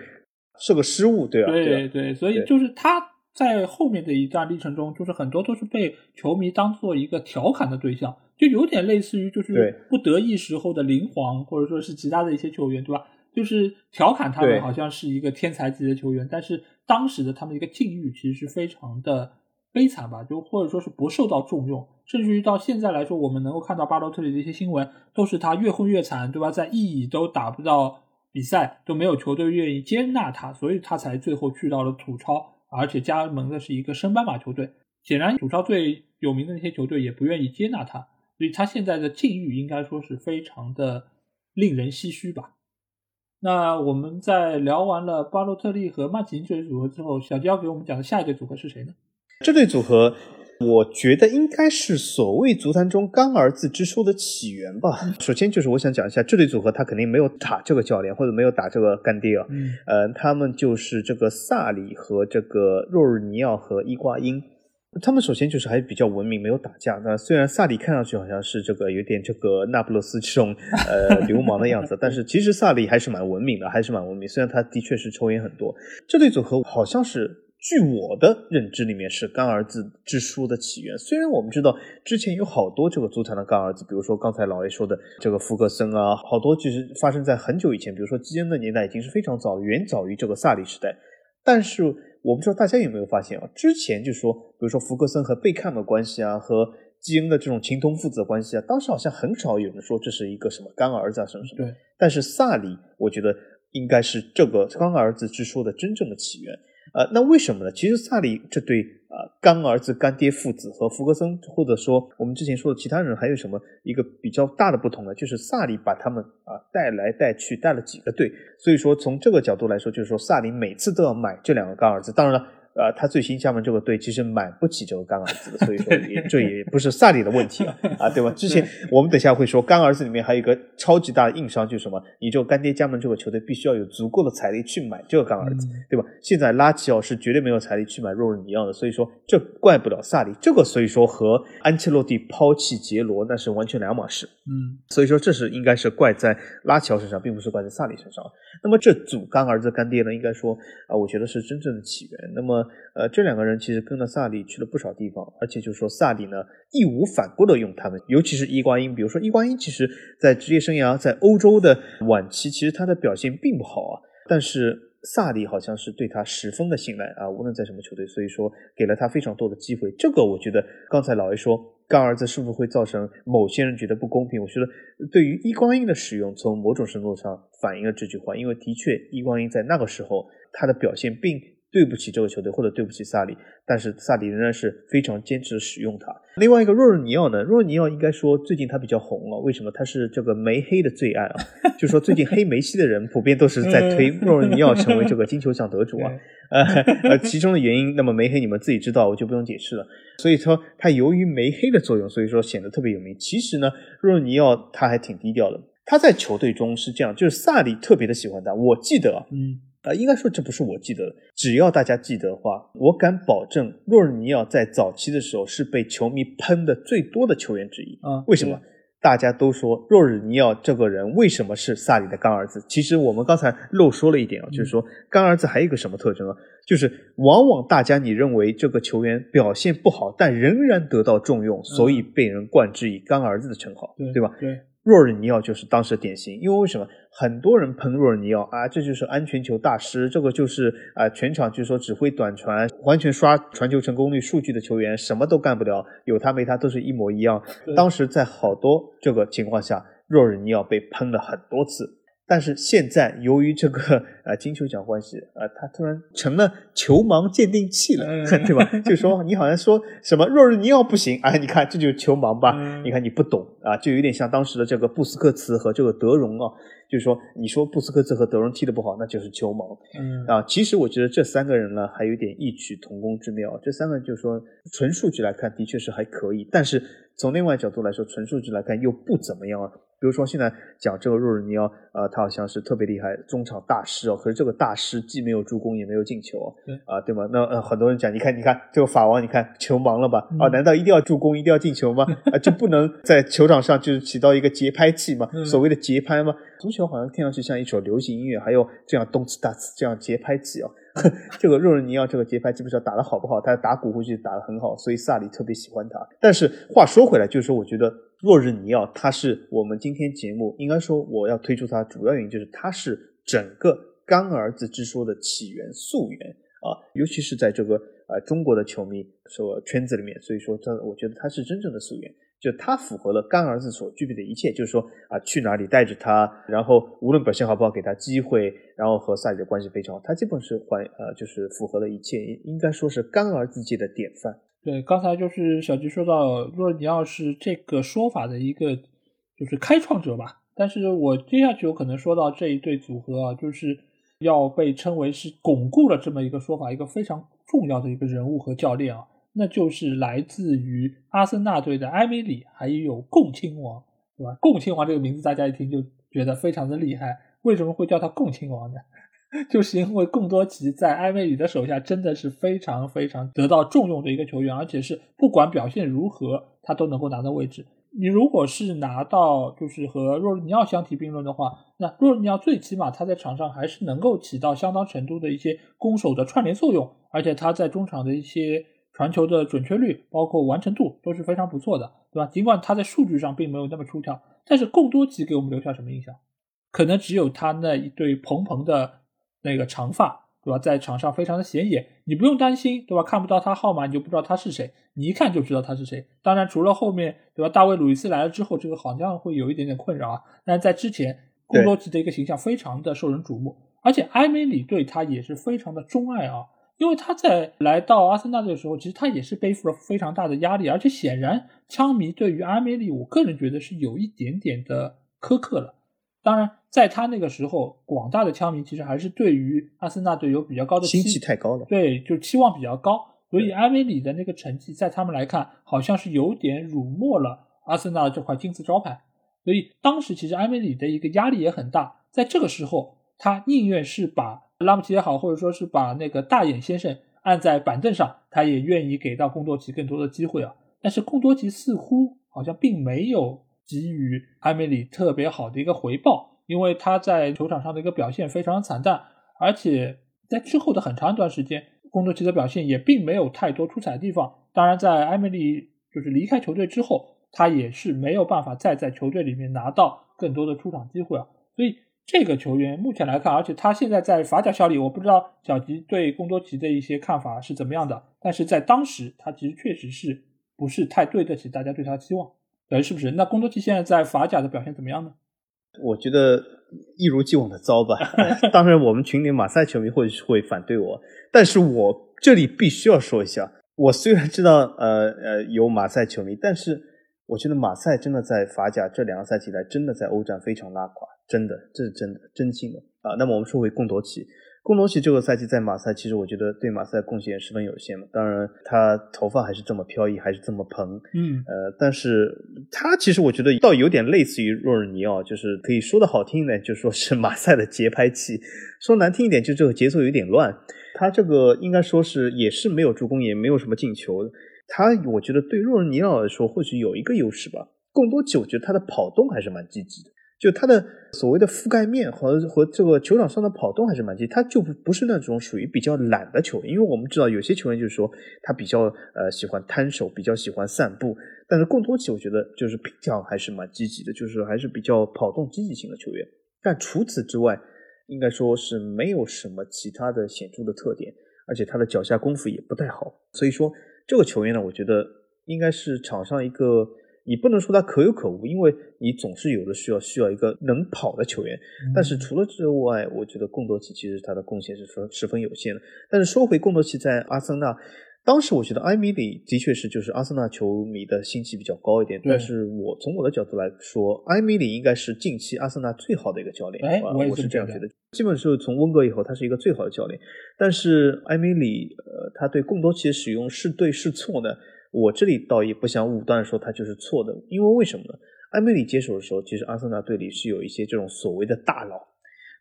是个失误，对啊，对对，所以就是他。在后面的一段历程中，就是很多都是被球迷当做一个调侃的对象，就有点类似于就是不得意时候的林皇，或者说是其他的一些球员，对吧？就是调侃他们好像是一个天才级的球员，但是当时的他们一个境遇其实是非常的悲惨吧，就或者说是不受到重用，甚至于到现在来说，我们能够看到巴洛特利的一些新闻，都是他越混越惨，对吧？在意乙都打不到比赛，都没有球队愿意接纳他，所以他才最后去到了土超。而且加盟的是一个升班马球队，显然主超最有名的那些球队也不愿意接纳他，所以他现在的境遇应该说是非常的令人唏嘘吧。那我们在聊完了巴洛特利和曼奇尼这对组合之后，小焦给我们讲的下一对组合是谁呢？这对组合。我觉得应该是所谓足坛中“干儿子之说”的起源吧。首先就是我想讲一下这对组合，他肯定没有打这个教练，或者没有打这个干爹啊。嗯，呃，他们就是这个萨里和这个若日尼奥和伊瓜因。他们首先就是还比较文明，没有打架。那虽然萨里看上去好像是这个有点这个那不勒斯这种呃 流氓的样子，但是其实萨里还是蛮文明的，还是蛮文明。虽然他的确是抽烟很多。这对组合好像是。据我的认知里面是干儿子之说的起源。虽然我们知道之前有好多这个足坛的干儿子，比如说刚才老 A 说的这个福格森啊，好多其实发生在很久以前，比如说基恩的年代已经是非常早，远早于这个萨里时代。但是我不知道大家有没有发现啊，之前就说，比如说福格森和贝克汉的关系啊，和基恩的这种情同父子的关系啊，当时好像很少有人说这是一个什么干儿子啊什么什么。对。但是萨里，我觉得应该是这个干儿子之说的真正的起源。呃，那为什么呢？其实萨里这对啊干儿子干爹父子和福格森，或者说我们之前说的其他人，还有什么一个比较大的不同呢？就是萨里把他们啊带来带去带了几个队，所以说从这个角度来说，就是说萨里每次都要买这两个干儿子。当然了。呃，他最新加盟这个队其实买不起这个干儿子的，所以说也这也不是萨里的问题啊，啊，对吧？之前我们等下会说，干儿子里面还有一个超级大的硬伤，就是什么？你这个干爹加盟这个球队，必须要有足够的财力去买这个干儿子，对吧？现在拉齐奥是绝对没有财力去买若尔尼奥的，所以说这怪不了萨里。这个所以说和安切洛蒂抛弃杰罗那是完全两码事。嗯，所以说这是应该是怪在拉齐奥身上，并不是怪在萨里身上。那么这组干儿子干爹呢，应该说啊，我觉得是真正的起源。那么呃，这两个人其实跟了萨里去了不少地方，而且就是说萨里呢义无反顾的用他们，尤其是伊瓜因，比如说伊瓜因，其实在职业生涯在欧洲的晚期，其实他的表现并不好啊，但是。萨里好像是对他十分的信赖啊，无论在什么球队，所以说给了他非常多的机会。这个我觉得，刚才老 A 说干儿子是不是会造成某些人觉得不公平？我觉得对于伊光英的使用，从某种程度上反映了这句话，因为的确伊光英在那个时候他的表现并。对不起这个球队，或者对不起萨里，但是萨里仍然是非常坚持使用他。另外一个若尔尼奥呢，若尔尼奥应该说最近他比较红了，为什么？他是这个梅黑的最爱啊，就是说最近黑梅西的人普遍都是在推若尔尼奥成为这个金球奖得主啊。呃呃，其中的原因，那么梅黑你们自己知道，我就不用解释了。所以说他由于梅黑的作用，所以说显得特别有名。其实呢，若尔尼奥他还挺低调的，他在球队中是这样，就是萨里特别的喜欢他。我记得，嗯。啊，应该说这不是我记得的。只要大家记得的话，我敢保证，若尔尼奥在早期的时候是被球迷喷的最多的球员之一。啊，为什么？大家都说若尔尼奥这个人为什么是萨里的干儿子？其实我们刚才漏说了一点啊，就是说干儿子还有一个什么特征啊？就是往往大家你认为这个球员表现不好，但仍然得到重用，所以被人冠之以干儿子的称号，对吧？对。若尔尼奥就是当时的典型，因为为什么很多人喷若尔尼奥啊？这就是安全球大师，这个就是啊，全场就说只会短传，完全刷传球成功率数据的球员，什么都干不了，有他没他都是一模一样。当时在好多这个情况下，若尔尼奥被喷了很多次。但是现在由于这个 呃金球奖关系，呃，他突然成了球盲鉴定器了，对吧？就说你好像说什么若日尼奥不行，哎，你看这就是球盲吧？你看你不懂啊，就有点像当时的这个布斯克茨和这个德容啊，就是说你说布斯克茨和德容踢的不好，那就是球盲。嗯啊，其实我觉得这三个人呢，还有点异曲同工之妙。这三个人就是说纯数据来看的确是还可以，但是从另外角度来说，纯数据来看又不怎么样啊。比如说，现在讲这个若尔尼奥，呃，他好像是特别厉害，中场大师哦。可是这个大师既没有助攻，也没有进球，啊，对吗？那呃，很多人讲，你看，你看这个法王，你看球盲了吧？啊，难道一定要助攻，一定要进球吗？啊，就不能在球场上就是起到一个节拍器吗？所谓的节拍吗？足球好像听上去像一首流行音乐，还有这样动次打次这样节拍器哦。这个若日尼奥这个节拍基本上打得好不好？他打鼓估计打得很好，所以萨里特别喜欢他。但是话说回来，就是说，我觉得。若日尼奥，他是我们今天节目应该说我要推出他主要原因就是他是整个干儿子之说的起源溯源啊，尤其是在这个呃中国的球迷说圈子里面，所以说这我觉得他是真正的溯源，就他符合了干儿子所具备的一切，就是说啊去哪里带着他，然后无论表现好不好给他机会，然后和萨里的关系非常好，他基本是还呃就是符合了一切，应该说是干儿子界的典范。对，刚才就是小吉说到，若你要是这个说法的一个就是开创者吧，但是我接下去有可能说到这一对组合啊，就是要被称为是巩固了这么一个说法，一个非常重要的一个人物和教练啊，那就是来自于阿森纳队的埃梅里，还有共亲王，对吧？共亲王这个名字大家一听就觉得非常的厉害，为什么会叫他共亲王呢？就是因为贡多奇在埃梅里的手下真的是非常非常得到重用的一个球员，而且是不管表现如何，他都能够拿到位置。你如果是拿到就是和若尼奥相提并论的话，那若尼奥最起码他在场上还是能够起到相当程度的一些攻守的串联作用，而且他在中场的一些传球的准确率，包括完成度都是非常不错的，对吧？尽管他在数据上并没有那么出挑，但是贡多奇给我们留下什么印象？可能只有他那一对蓬蓬的。那个长发，对吧？在场上非常的显眼，你不用担心，对吧？看不到他号码，你就不知道他是谁，你一看就知道他是谁。当然，除了后面，对吧？大卫·鲁伊斯来了之后，这个好像会有一点点困扰啊。但是在之前，贡多奇的一个形象非常的受人瞩目，而且埃梅里对他也是非常的钟爱啊。因为他在来到阿森纳队的时候，其实他也是背负了非常大的压力，而且显然，枪迷对于阿梅里，我个人觉得是有一点点的苛刻了。当然。在他那个时候，广大的枪迷其实还是对于阿森纳队有比较高的期，期太高了。对，就期望比较高，所以阿梅里的那个成绩，在他们来看，好像是有点辱没了阿森纳的这块金字招牌。所以当时其实埃梅里的一个压力也很大，在这个时候，他宁愿是把拉姆齐也好，或者说是把那个大眼先生按在板凳上，他也愿意给到贡多奇更多的机会啊。但是贡多奇似乎好像并没有给予埃梅里特别好的一个回报。因为他在球场上的一个表现非常惨淡，而且在之后的很长一段时间，贡多齐的表现也并没有太多出彩的地方。当然，在埃梅里就是离开球队之后，他也是没有办法再在球队里面拿到更多的出场机会啊。所以这个球员目前来看，而且他现在在法甲效力，我不知道小吉对贡多齐的一些看法是怎么样的。但是在当时，他其实确实是不是太对得起大家对他的期望，呃，是不是？那贡多齐现在在法甲的表现怎么样呢？我觉得一如既往的糟吧。当然，我们群里马赛球迷会会反对我，但是我这里必须要说一下，我虽然知道呃呃有马赛球迷，但是我觉得马赛真的在法甲这两个赛季来，真的在欧战非常拉垮，真的，这是真的，真心的啊。那么我们说回贡多齐。贡多齐这个赛季在马赛，其实我觉得对马赛贡献十分有限嘛。当然，他头发还是这么飘逸，还是这么蓬，嗯，呃，但是他其实我觉得倒有点类似于若尔尼奥，就是可以说的好听一点，就说是马赛的节拍器；说难听一点，就这个节奏有点乱。他这个应该说是也是没有助攻，也没有什么进球。他我觉得对若尔尼奥来说或许有一个优势吧。贡多齐我觉得他的跑动还是蛮积极的。就他的所谓的覆盖面和和这个球场上的跑动还是蛮积极，他就不不是那种属于比较懒的球员，因为我们知道有些球员就是说他比较呃喜欢摊手，比较喜欢散步，但是贡多齐我觉得就是平常还是蛮积极的，就是还是比较跑动积极型的球员。但除此之外，应该说是没有什么其他的显著的特点，而且他的脚下功夫也不太好，所以说这个球员呢，我觉得应该是场上一个。你不能说他可有可无，因为你总是有的需要需要一个能跑的球员。但是除了之外，我觉得贡多齐其实他的贡献是说十分有限的。但是说回贡多齐在阿森纳，当时我觉得埃米里的确是就是阿森纳球迷的心气比较高一点。但是我从我的角度来说，埃米里应该是近期阿森纳最好的一个教练。哎，我是这样觉得。基本是从温格以后，他是一个最好的教练。但是埃米里，呃，他对贡多齐的使用是对是错呢？我这里倒也不想武断说他就是错的，因为为什么呢？埃梅里接手的时候，其实阿森纳队里是有一些这种所谓的大佬，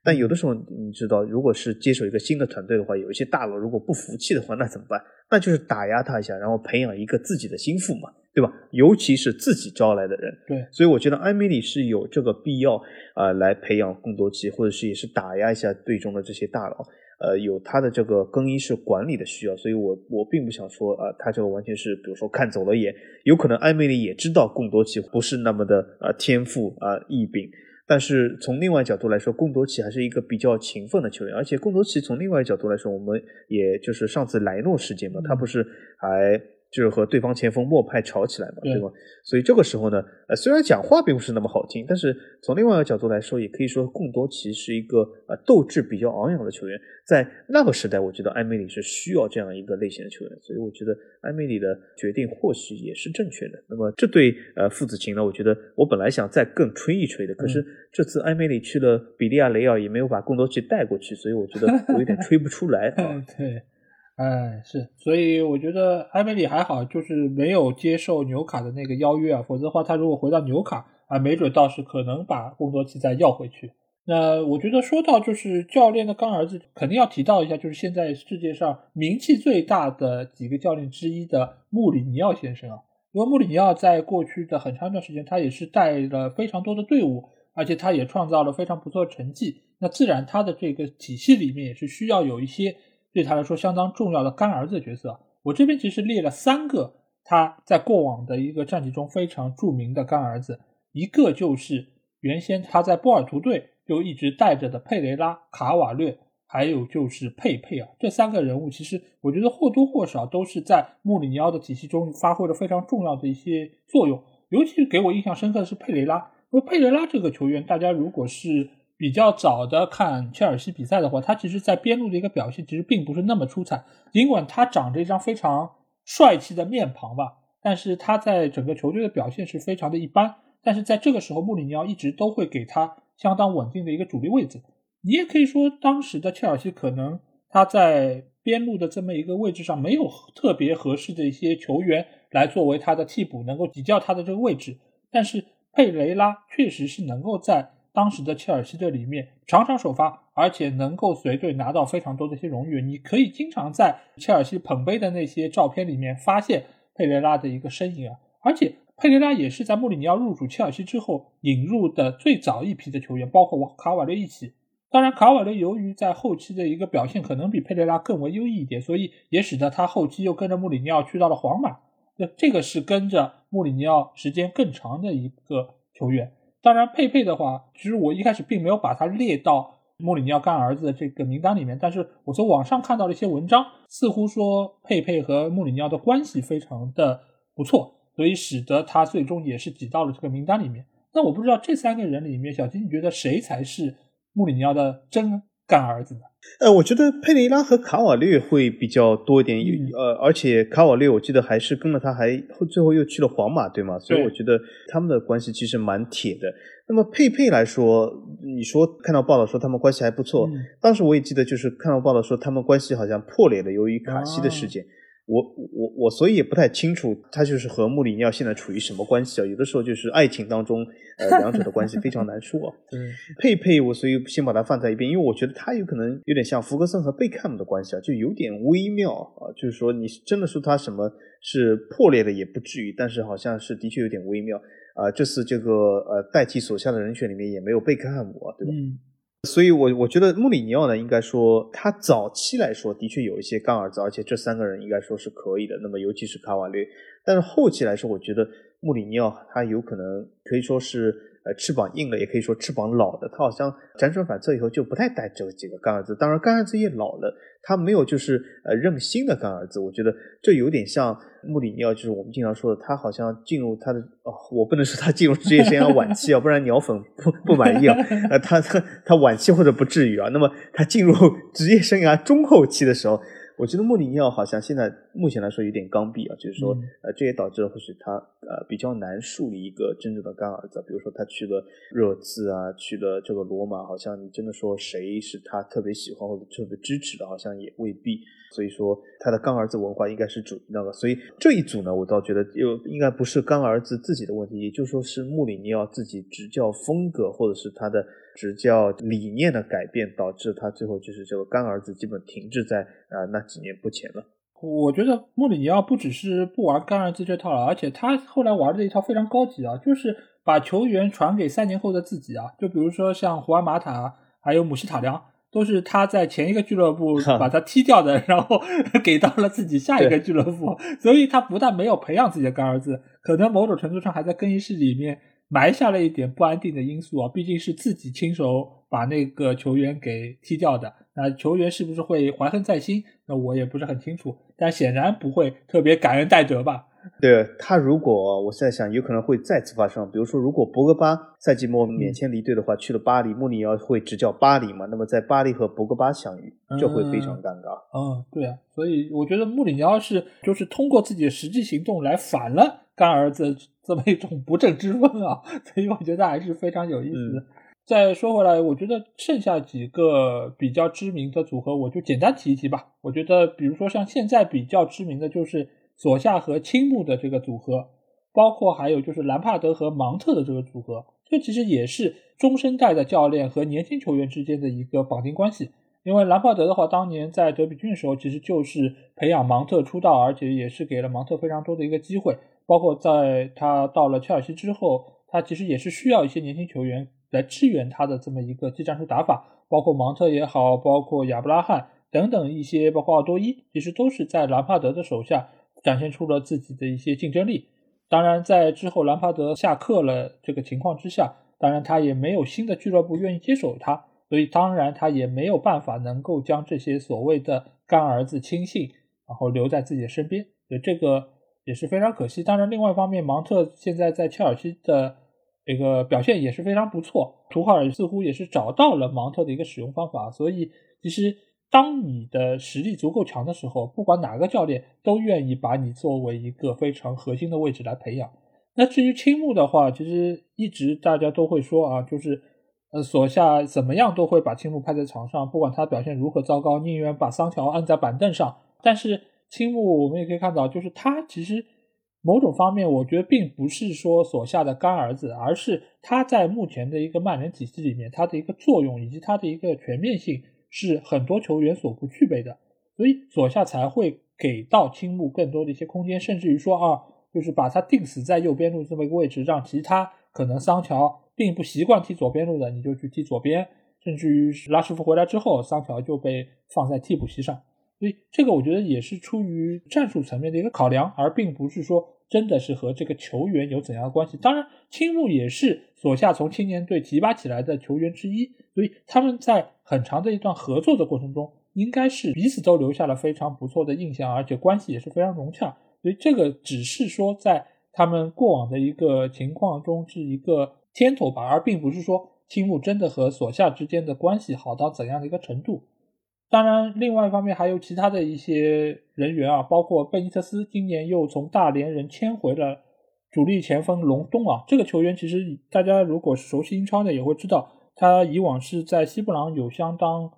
但有的时候你知道，如果是接手一个新的团队的话，有一些大佬如果不服气的话，那怎么办？那就是打压他一下，然后培养一个自己的心腹嘛，对吧？尤其是自己招来的人。对，所以我觉得埃梅里是有这个必要啊，来培养更多期，或者是也是打压一下队中的这些大佬。呃，有他的这个更衣室管理的需要，所以我我并不想说啊，他这个完全是比如说看走了眼，有可能艾梅里也知道贡多奇不是那么的呃天赋啊异禀，但是从另外角度来说，贡多奇还是一个比较勤奋的球员，而且贡多奇从另外角度来说，我们也就是上次莱诺事件嘛，他不是还。就是和对方前锋莫派吵起来嘛，对吧？所以这个时候呢，呃，虽然讲话并不是那么好听，但是从另外一个角度来说，也可以说贡多奇是一个呃斗志比较昂扬的球员。在那个时代，我觉得埃梅里是需要这样一个类型的球员，所以我觉得埃梅里的决定或许也是正确的。那么这对呃父子情呢，我觉得我本来想再更吹一吹的，可是这次埃梅里去了比利亚雷尔，也没有把贡多奇带过去，所以我觉得我有点吹不出来 啊。对。哎，是，所以我觉得埃梅里还好，就是没有接受纽卡的那个邀约啊，否则的话，他如果回到纽卡啊，没准倒是可能把贡多齐再要回去。那我觉得说到就是教练的干儿子，肯定要提到一下，就是现在世界上名气最大的几个教练之一的穆里尼奥先生啊，因为穆里尼奥在过去的很长一段时间，他也是带了非常多的队伍，而且他也创造了非常不错的成绩，那自然他的这个体系里面也是需要有一些。对他来说相当重要的干儿子角色，我这边其实列了三个他在过往的一个战绩中非常著名的干儿子，一个就是原先他在波尔图队就一直带着的佩雷拉、卡瓦略，还有就是佩佩啊，这三个人物其实我觉得或多或少都是在穆里尼奥的体系中发挥了非常重要的一些作用，尤其是给我印象深刻的是佩雷拉，因为佩雷拉这个球员，大家如果是。比较早的看切尔西比赛的话，他其实，在边路的一个表现其实并不是那么出彩。尽管他长着一张非常帅气的面庞吧，但是他在整个球队的表现是非常的一般。但是在这个时候，穆里尼奥一直都会给他相当稳定的一个主力位置。你也可以说，当时的切尔西可能他在边路的这么一个位置上没有特别合适的一些球员来作为他的替补，能够抵掉他的这个位置。但是佩雷拉确实是能够在。当时的切尔西队里面常常首发，而且能够随队拿到非常多的一些荣誉。你可以经常在切尔西捧杯的那些照片里面发现佩雷拉的一个身影啊！而且佩雷拉也是在穆里尼奥入主切尔西之后引入的最早一批的球员，包括瓦卡瓦略一起。当然，卡瓦略由于在后期的一个表现可能比佩雷拉更为优异一点，所以也使得他后期又跟着穆里尼奥去到了皇马。那这个是跟着穆里尼奥时间更长的一个球员。当然，佩佩的话，其实我一开始并没有把他列到穆里尼奥干儿子的这个名单里面，但是我从网上看到了一些文章，似乎说佩佩和穆里尼奥的关系非常的不错，所以使得他最终也是挤到了这个名单里面。那我不知道这三个人里面，小金你觉得谁才是穆里尼奥的真干儿子呢？呃，我觉得佩雷拉和卡瓦略会比较多一点，呃，而且卡瓦略我记得还是跟了他，还最后又去了皇马，对吗？所以我觉得他们的关系其实蛮铁的。那么佩佩来说，你说看到报道说他们关系还不错，当时我也记得就是看到报道说他们关系好像破裂了，由于卡西的事件。我我我，所以也不太清楚他就是和穆里尼奥现在处于什么关系啊？有的时候就是爱情当中，呃，两者的关系非常难说。嗯，佩佩，我所以先把它放在一边，因为我觉得他有可能有点像福格森和贝克汉姆的关系啊，就有点微妙啊。就是说，你真的说他什么是破裂的也不至于，但是好像是的确有点微妙啊。这次这个呃代替所下的人选里面也没有贝克汉姆啊，对吧？嗯。所以，我我觉得穆里尼奥呢，应该说他早期来说的确有一些干儿子，而且这三个人应该说是可以的。那么，尤其是卡瓦略，但是后期来说，我觉得穆里尼奥他有可能可以说是。呃，翅膀硬了，也可以说翅膀老了。他好像辗转反侧以后就不太带这几个干儿子。当然，干儿子也老了，他没有就是呃任性的干儿子。我觉得这有点像穆里尼奥，就是我们经常说的，他好像进入他的哦，我不能说他进入职业生涯晚期啊，不然鸟粉不不满意啊。呃，他他他晚期或者不至于啊。那么他进入职业生涯中后期的时候。我觉得穆里尼奥好像现在目前来说有点刚愎啊，就是说，呃，这也导致了或许他呃比较难树立一个真正的干儿子。比如说他去了热刺啊，去了这个罗马，好像你真的说谁是他特别喜欢或者特别支持的，好像也未必。所以说他的干儿子文化应该是主那个，所以这一组呢，我倒觉得又应该不是干儿子自己的问题，也就是说是穆里尼奥自己执教风格或者是他的。执教理念的改变，导致他最后就是这个干儿子基本停滞在啊那几年不前了。我觉得穆里尼奥不只是不玩干儿子这套了，而且他后来玩的一套非常高级啊，就是把球员传给三年后的自己啊。就比如说像胡安马塔还有姆希塔良，都是他在前一个俱乐部 把他踢掉的，然后 给到了自己下一个俱乐部。所以他不但没有培养自己的干儿子，可能某种程度上还在更衣室里面。埋下了一点不安定的因素啊，毕竟是自己亲手把那个球员给踢掉的，那球员是不是会怀恨在心？那我也不是很清楚，但显然不会特别感恩戴德吧？对他，如果我在想，有可能会再次发生，比如说，如果博格巴赛季末免签离队的话，去了巴黎，穆里尼奥会执教巴黎嘛？那么在巴黎和博格巴相遇，就会非常尴尬。嗯，对啊，所以我觉得穆里尼奥是就是通过自己的实际行动来反了干儿子。这么一种不正之风啊，所以我觉得还是非常有意思的。再说回来，我觉得剩下几个比较知名的组合，我就简单提一提吧。我觉得，比如说像现在比较知名的就是索夏和青木的这个组合，包括还有就是兰帕德和芒特的这个组合，这其实也是中生代的教练和年轻球员之间的一个绑定关系。因为兰帕德的话，当年在德比郡的时候，其实就是培养芒特出道，而且也是给了芒特非常多的一个机会。包括在他到了切尔西之后，他其实也是需要一些年轻球员来支援他的这么一个技战术打法。包括芒特也好，包括亚布拉罕等等一些，包括奥多伊，其实都是在兰帕德的手下展现出了自己的一些竞争力。当然，在之后兰帕德下课了这个情况之下，当然他也没有新的俱乐部愿意接手他，所以当然他也没有办法能够将这些所谓的干儿子亲信，然后留在自己的身边。所以这个。也是非常可惜。当然，另外一方面，芒特现在在切尔西的这个表现也是非常不错。图赫尔似乎也是找到了芒特的一个使用方法。所以，其实当你的实力足够强的时候，不管哪个教练都愿意把你作为一个非常核心的位置来培养。那至于青木的话，其实一直大家都会说啊，就是呃，索夏怎么样都会把青木派在场上，不管他表现如何糟糕，宁愿把桑乔按在板凳上。但是。青木，我们也可以看到，就是他其实某种方面，我觉得并不是说所下的干儿子，而是他在目前的一个曼联体系里面，他的一个作用以及他的一个全面性是很多球员所不具备的，所以左下才会给到青木更多的一些空间，甚至于说啊，就是把他定死在右边路这么一个位置，让其他可能桑乔并不习惯踢左边路的，你就去踢左边。甚至于拉什福回来之后，桑乔就被放在替补席上。所以这个我觉得也是出于战术层面的一个考量，而并不是说真的是和这个球员有怎样的关系。当然，青木也是索夏从青年队提拔起来的球员之一，所以他们在很长的一段合作的过程中，应该是彼此都留下了非常不错的印象，而且关系也是非常融洽。所以这个只是说在他们过往的一个情况中是一个牵头吧，而并不是说青木真的和索夏之间的关系好到怎样的一个程度。当然，另外一方面还有其他的一些人员啊，包括贝尼特斯，今年又从大连人签回了主力前锋隆东啊。这个球员其实大家如果熟悉英超的也会知道，他以往是在西布朗有相当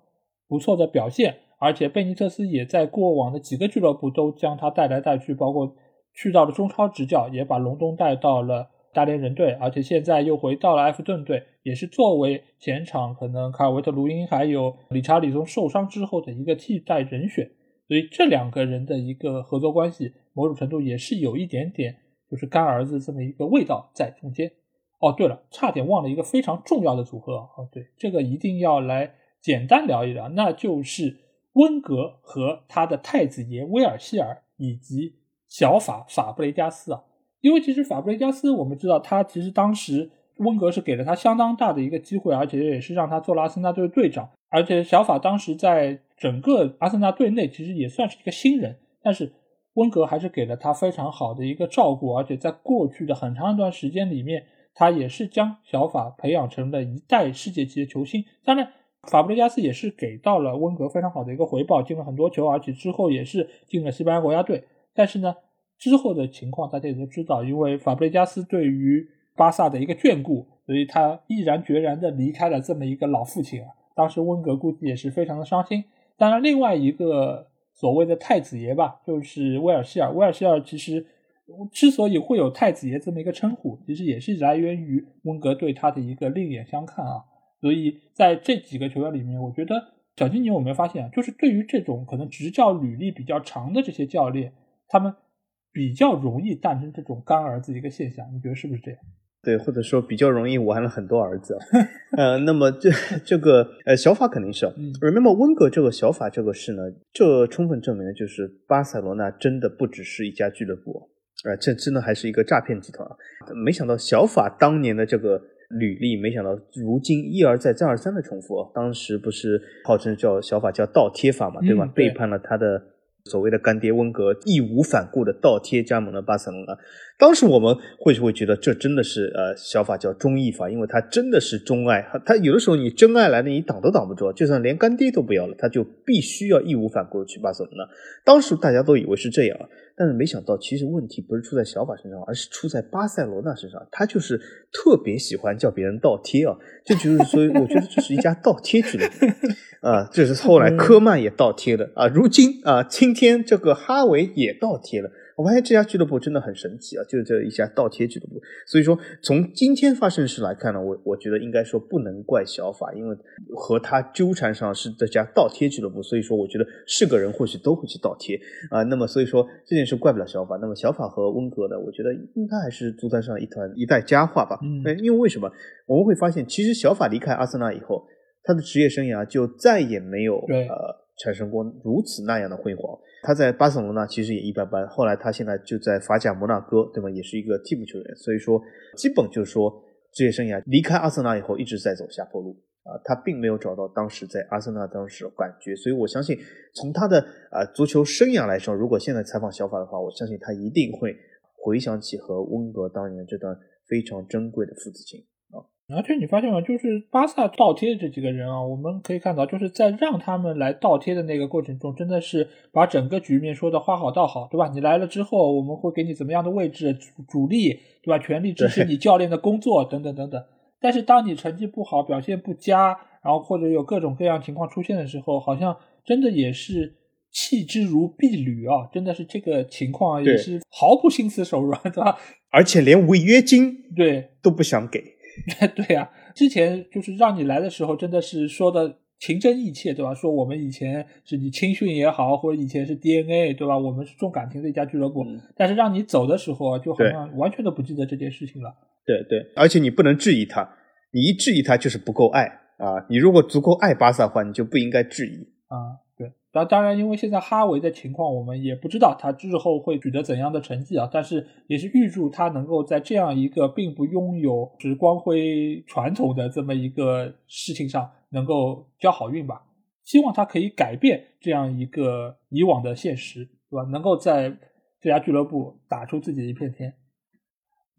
不错的表现，而且贝尼特斯也在过往的几个俱乐部都将他带来带去，包括去到了中超执教，也把隆东带到了。大连人队，而且现在又回到了埃弗顿队，也是作为前场可能卡尔维特卢因还有理查里松受伤之后的一个替代人选，所以这两个人的一个合作关系，某种程度也是有一点点就是干儿子这么一个味道在中间。哦，对了，差点忘了一个非常重要的组合哦，对，这个一定要来简单聊一聊，那就是温格和他的太子爷威尔希尔以及小法法布雷加斯啊。因为其实法布雷加斯，我们知道他其实当时温格是给了他相当大的一个机会，而且也是让他做了阿森纳队的队长。而且小法当时在整个阿森纳队内其实也算是一个新人，但是温格还是给了他非常好的一个照顾，而且在过去的很长一段时间里面，他也是将小法培养成了一代世界级的球星。当然，法布雷加斯也是给到了温格非常好的一个回报，进了很多球，而且之后也是进了西班牙国家队。但是呢？之后的情况大家也都知道，因为法布雷加斯对于巴萨的一个眷顾，所以他毅然决然的离开了这么一个老父亲啊。当时温格估计也是非常的伤心。当然，另外一个所谓的太子爷吧，就是威尔希尔。威尔希尔其实之所以会有太子爷这么一个称呼，其实也是来源于温格对他的一个另眼相看啊。所以在这几个球员里面，我觉得小金，牛有没有发现？就是对于这种可能执教履历比较长的这些教练，他们。比较容易诞生这种干儿子一个现象，你觉得是不是这样？对，或者说比较容易玩了很多儿子。呃，那么这这个呃小法肯定是。Remember 温格这个小法这个事呢，这充分证明了就是巴塞罗那真的不只是一家俱乐部，呃，这真的还是一个诈骗集团啊！没想到小法当年的这个履历，没想到如今一而再再而三的重复。当时不是号称叫小法叫倒贴法嘛，对吧？背叛了他的。所谓的干爹温格义无反顾的倒贴加盟了巴塞罗那，当时我们会不会觉得这真的是呃小法叫忠义法，因为他真的是钟爱他，有的时候你真爱来了，你挡都挡不住，就算连干爹都不要了，他就必须要义无反顾的去巴塞罗那。当时大家都以为是这样，但是没想到其实问题不是出在小法身上，而是出在巴塞罗那身上，他就是特别喜欢叫别人倒贴啊，这就是所以我觉得这是一家倒贴俱乐部。啊，这是后来科曼也倒贴了啊，如今啊，今天这个哈维也倒贴了。我发现这家俱乐部真的很神奇啊，就是这一家倒贴俱乐部。所以说，从今天发生事来看呢，我我觉得应该说不能怪小法，因为和他纠缠上是这家倒贴俱乐部。所以说，我觉得是个人或许都会去倒贴啊。那么，所以说这件事怪不了小法。那么，小法和温格呢，我觉得应该还是足坛上一团一代佳话吧。嗯，因为为什么我们会发现，其实小法离开阿森纳以后。他的职业生涯就再也没有呃产生过如此那样的辉煌。他在巴塞罗那其实也一般般，后来他现在就在法甲摩纳哥，对吧？也是一个替补球员，所以说基本就是说职业生涯离开阿森纳以后一直在走下坡路啊，他并没有找到当时在阿森纳当时的感觉。所以我相信从他的啊足球生涯来说，如果现在采访小法的话，我相信他一定会回想起和温格当年这段非常珍贵的父子情。而且你发现吗？就是巴萨倒贴的这几个人啊，我们可以看到，就是在让他们来倒贴的那个过程中，真的是把整个局面说的花好道好，对吧？你来了之后，我们会给你怎么样的位置，主主力，对吧？全力支持你教练的工作，等等等等。但是当你成绩不好，表现不佳，然后或者有各种各样情况出现的时候，好像真的也是弃之如敝履啊！真的是这个情况也是毫不心慈手软，对吧？而且连违约金对都不想给。对呀，之前就是让你来的时候，真的是说的情真意切，对吧？说我们以前是你青训也好，或者以前是 DNA，对吧？我们是重感情的一家俱乐部。但是让你走的时候，就好像完全都不记得这件事情了。对对，而且你不能质疑他，你一质疑他就是不够爱啊，你如果足够爱巴萨的话，你就不应该质疑啊。对，当当然，因为现在哈维的情况，我们也不知道他之后会取得怎样的成绩啊。但是也是预祝他能够在这样一个并不拥有是光辉传统的这么一个事情上能够交好运吧。希望他可以改变这样一个以往的现实，对吧？能够在这家俱乐部打出自己的一片天。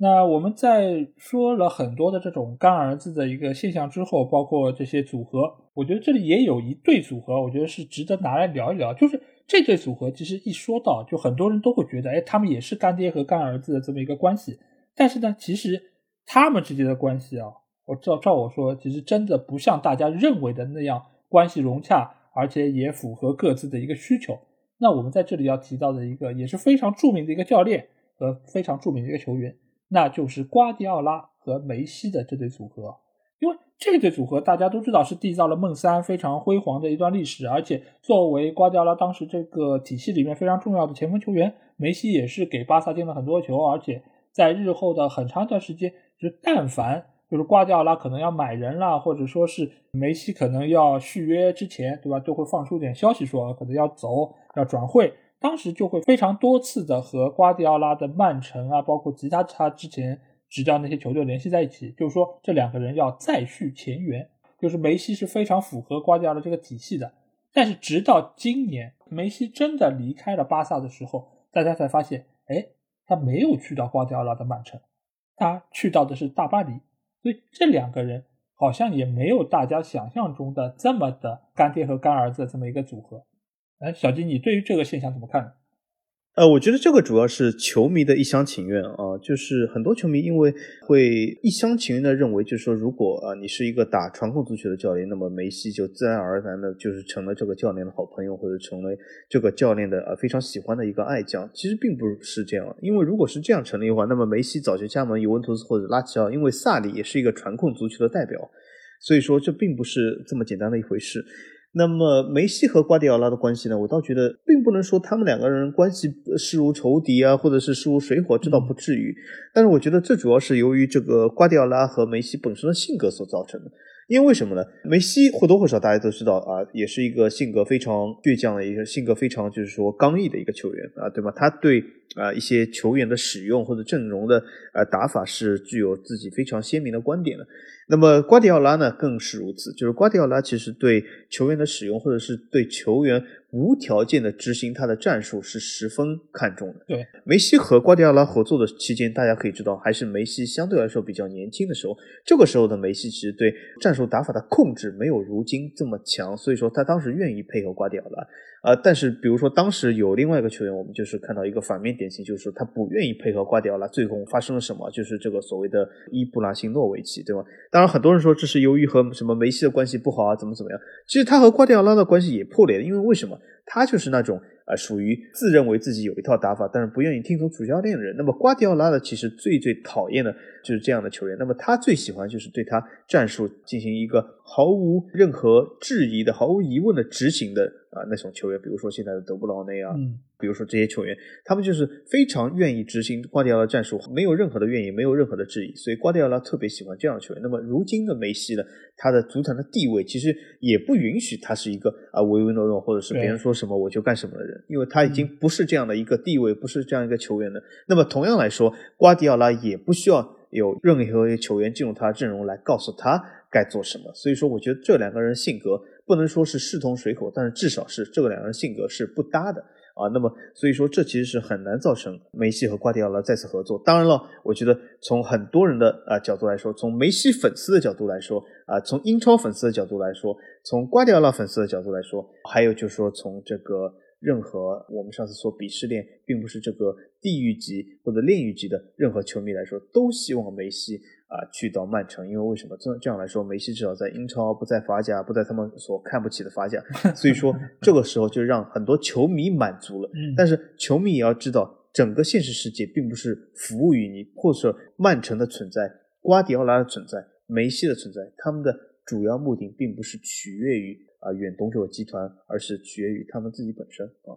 那我们在说了很多的这种干儿子的一个现象之后，包括这些组合，我觉得这里也有一对组合，我觉得是值得拿来聊一聊。就是这对组合，其实一说到，就很多人都会觉得，哎，他们也是干爹和干儿子的这么一个关系。但是呢，其实他们之间的关系啊，我照照我说，其实真的不像大家认为的那样关系融洽，而且也符合各自的一个需求。那我们在这里要提到的一个也是非常著名的一个教练和非常著名的一个球员。那就是瓜迪奥拉和梅西的这对组合，因为这对组合大家都知道是缔造了梦三非常辉煌的一段历史，而且作为瓜迪奥拉当时这个体系里面非常重要的前锋球员，梅西也是给巴萨进了很多球，而且在日后的很长一段时间，就但凡就是瓜迪奥拉可能要买人了，或者说是梅西可能要续约之前，对吧，都会放出点消息说可能要走要转会。当时就会非常多次的和瓜迪奥拉的曼城啊，包括其他他之前执教那些球队联系在一起，就是说这两个人要再续前缘。就是梅西是非常符合瓜迪奥拉这个体系的，但是直到今年梅西真的离开了巴萨的时候，大家才发现，哎，他没有去到瓜迪奥拉的曼城，他去到的是大巴黎，所以这两个人好像也没有大家想象中的这么的干爹和干儿子这么一个组合。哎，小金，你对于这个现象怎么看？呃，我觉得这个主要是球迷的一厢情愿啊，就是很多球迷因为会一厢情愿的认为，就是说，如果啊你是一个打传控足球的教练，那么梅西就自然而然的就是成了这个教练的好朋友，或者成为这个教练的呃非常喜欢的一个爱将。其实并不是这样，因为如果是这样成立的话，那么梅西早就加盟尤文图斯或者拉齐奥，因为萨里也是一个传控足球的代表，所以说这并不是这么简单的一回事。那么梅西和瓜迪奥拉的关系呢？我倒觉得并不能说他们两个人关系势如仇敌啊，或者是势如水火，这倒不至于。但是我觉得这主要是由于这个瓜迪奥拉和梅西本身的性格所造成的。因为为什么呢？梅西或多或少大家都知道啊，也是一个性格非常倔强的一个性格非常就是说刚毅的一个球员啊，对吧？他对啊一些球员的使用或者阵容的呃打法是具有自己非常鲜明的观点的。那么瓜迪奥拉呢，更是如此。就是瓜迪奥拉其实对球员的使用，或者是对球员无条件的执行他的战术，是十分看重的。对梅西和瓜迪奥拉合作的期间，大家可以知道，还是梅西相对来说比较年轻的时候。这个时候的梅西其实对战术打法的控制没有如今这么强，所以说他当时愿意配合瓜迪奥拉。呃，但是比如说当时有另外一个球员，我们就是看到一个反面典型，就是他不愿意配合瓜迪奥拉，最后发生了什么？就是这个所谓的伊布拉辛诺维奇，对吧？当然很多人说这是由于和什么梅西的关系不好啊，怎么怎么样？其实他和瓜迪奥拉的关系也破裂了，因为为什么？他就是那种啊属于自认为自己有一套打法，但是不愿意听从主教练的人。那么瓜迪奥拉呢，其实最最讨厌的就是这样的球员。那么他最喜欢就是对他战术进行一个毫无任何质疑的、毫无疑问的执行的。啊，那种球员，比如说现在的德布劳内啊，比如说这些球员，他们就是非常愿意执行瓜迪奥拉战术，没有任何的怨言，没有任何的质疑，所以瓜迪奥拉特别喜欢这样的球员。那么如今的梅西呢，他的足坛的地位其实也不允许他是一个啊唯唯诺诺，或者是别人说什么我就干什么的人，因为他已经不是这样的一个地位，不是这样一个球员了。那么同样来说，瓜迪奥拉也不需要有任何球员进入他的阵容来告诉他该做什么。所以说，我觉得这两个人性格。不能说是势同水火，但是至少是这个两个人性格是不搭的啊。那么，所以说这其实是很难造成梅西和瓜迪奥拉再次合作。当然了，我觉得从很多人的啊角度来说，从梅西粉丝的角度来说啊，从英超粉丝的角度来说，从瓜迪奥拉粉丝的角度来说，还有就是说从这个任何我们上次说鄙视链，并不是这个地域级或者炼狱级的任何球迷来说，都希望梅西。啊，去到曼城，因为为什么这这样来说，梅西至少在英超不在法甲，不在他们所看不起的法甲，所以说这个时候就让很多球迷满足了。但是球迷也要知道，整个现实世界并不是服务于你，或者曼城的存在、瓜迪奥拉的存在、梅西的存在，他们的主要目的并不是取悦于啊远东这个集团，而是取悦于他们自己本身啊。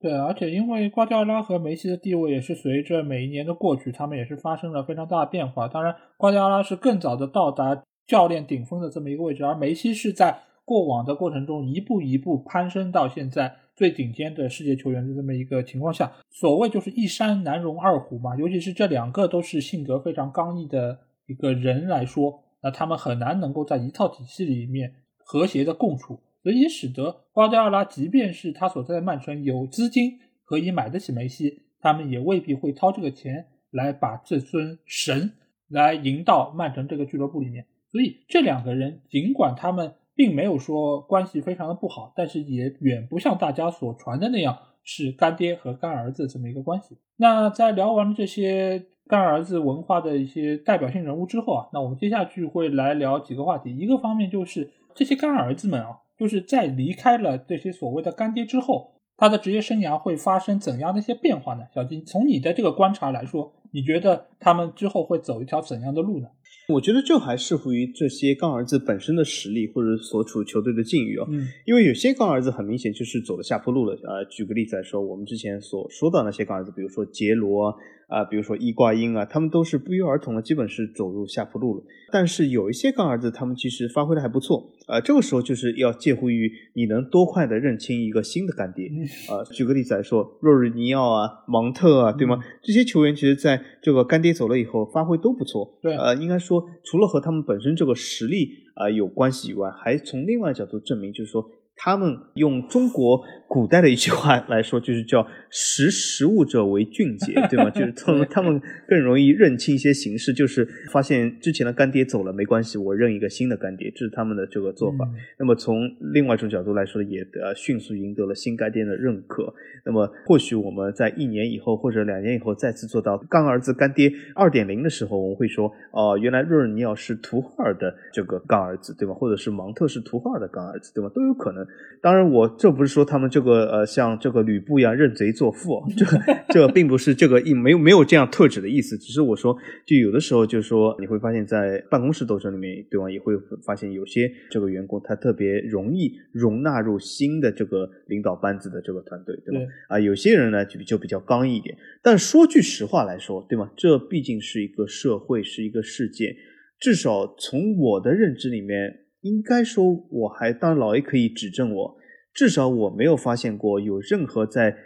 对，而且因为瓜迪奥拉和梅西的地位也是随着每一年的过去，他们也是发生了非常大的变化。当然，瓜迪奥拉是更早的到达教练顶峰的这么一个位置，而梅西是在过往的过程中一步一步攀升到现在最顶尖的世界球员的这么一个情况下，所谓就是一山难容二虎嘛，尤其是这两个都是性格非常刚毅的一个人来说，那他们很难能够在一套体系里面和谐的共处，所以使得瓜迪奥拉即便是他所在的曼城有资金可以买得起梅西，他们也未必会掏这个钱来把这尊神来迎到曼城这个俱乐部里面。所以这两个人尽管他们。并没有说关系非常的不好，但是也远不像大家所传的那样是干爹和干儿子这么一个关系。那在聊完这些干儿子文化的一些代表性人物之后啊，那我们接下去会来聊几个话题。一个方面就是这些干儿子们啊，就是在离开了这些所谓的干爹之后，他的职业生涯会发生怎样的一些变化呢？小金，从你的这个观察来说，你觉得他们之后会走一条怎样的路呢？我觉得这还视乎于这些干儿子本身的实力或者所处球队的境遇哦，嗯，因为有些干儿子很明显就是走了下坡路了。呃，举个例子来说，我们之前所说的那些干儿子，比如说杰罗。啊，比如说伊瓜因啊，他们都是不约而同的，基本是走入下坡路了。但是有一些干儿子，他们其实发挥的还不错。呃，这个时候就是要介乎于你能多快的认清一个新的干爹。呃，举个例子来说，若日尼奥啊、芒特啊，对吗？这些球员其实在这个干爹走了以后，发挥都不错。对，呃，应该说除了和他们本身这个实力啊有关系以外，还从另外角度证明，就是说。他们用中国古代的一句话来说，就是叫“识时务者为俊杰”，对吗？就是他们他们更容易认清一些形势，就是发现之前的干爹走了没关系，我认一个新的干爹，这是他们的这个做法。那么从另外一种角度来说，也呃迅速赢得了新干爹的认可。那么或许我们在一年以后或者两年以后再次做到干儿子干爹二点零的时候，我们会说哦，原来若尔尼奥是图赫尔的这个干儿子，对吧？或者是芒特是图赫尔的干儿子，对吧？都有可能。当然，我这不是说他们这个呃像这个吕布一样认贼作父，这 这并不是这个意没有没有这样特指的意思，只是我说就有的时候就是说你会发现在办公室斗争里面，对吧？也会发现有些这个员工他特别容易容纳入新的这个领导班子的这个团队，对吧？啊，有些人呢就就比较刚毅一点。但说句实话来说，对吗？这毕竟是一个社会，是一个世界，至少从我的认知里面。应该说，我还当然老 A 可以指正我，至少我没有发现过有任何在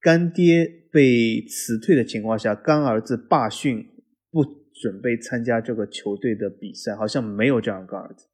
干爹被辞退的情况下，干儿子罢训不准备参加这个球队的比赛，好像没有这样干儿子。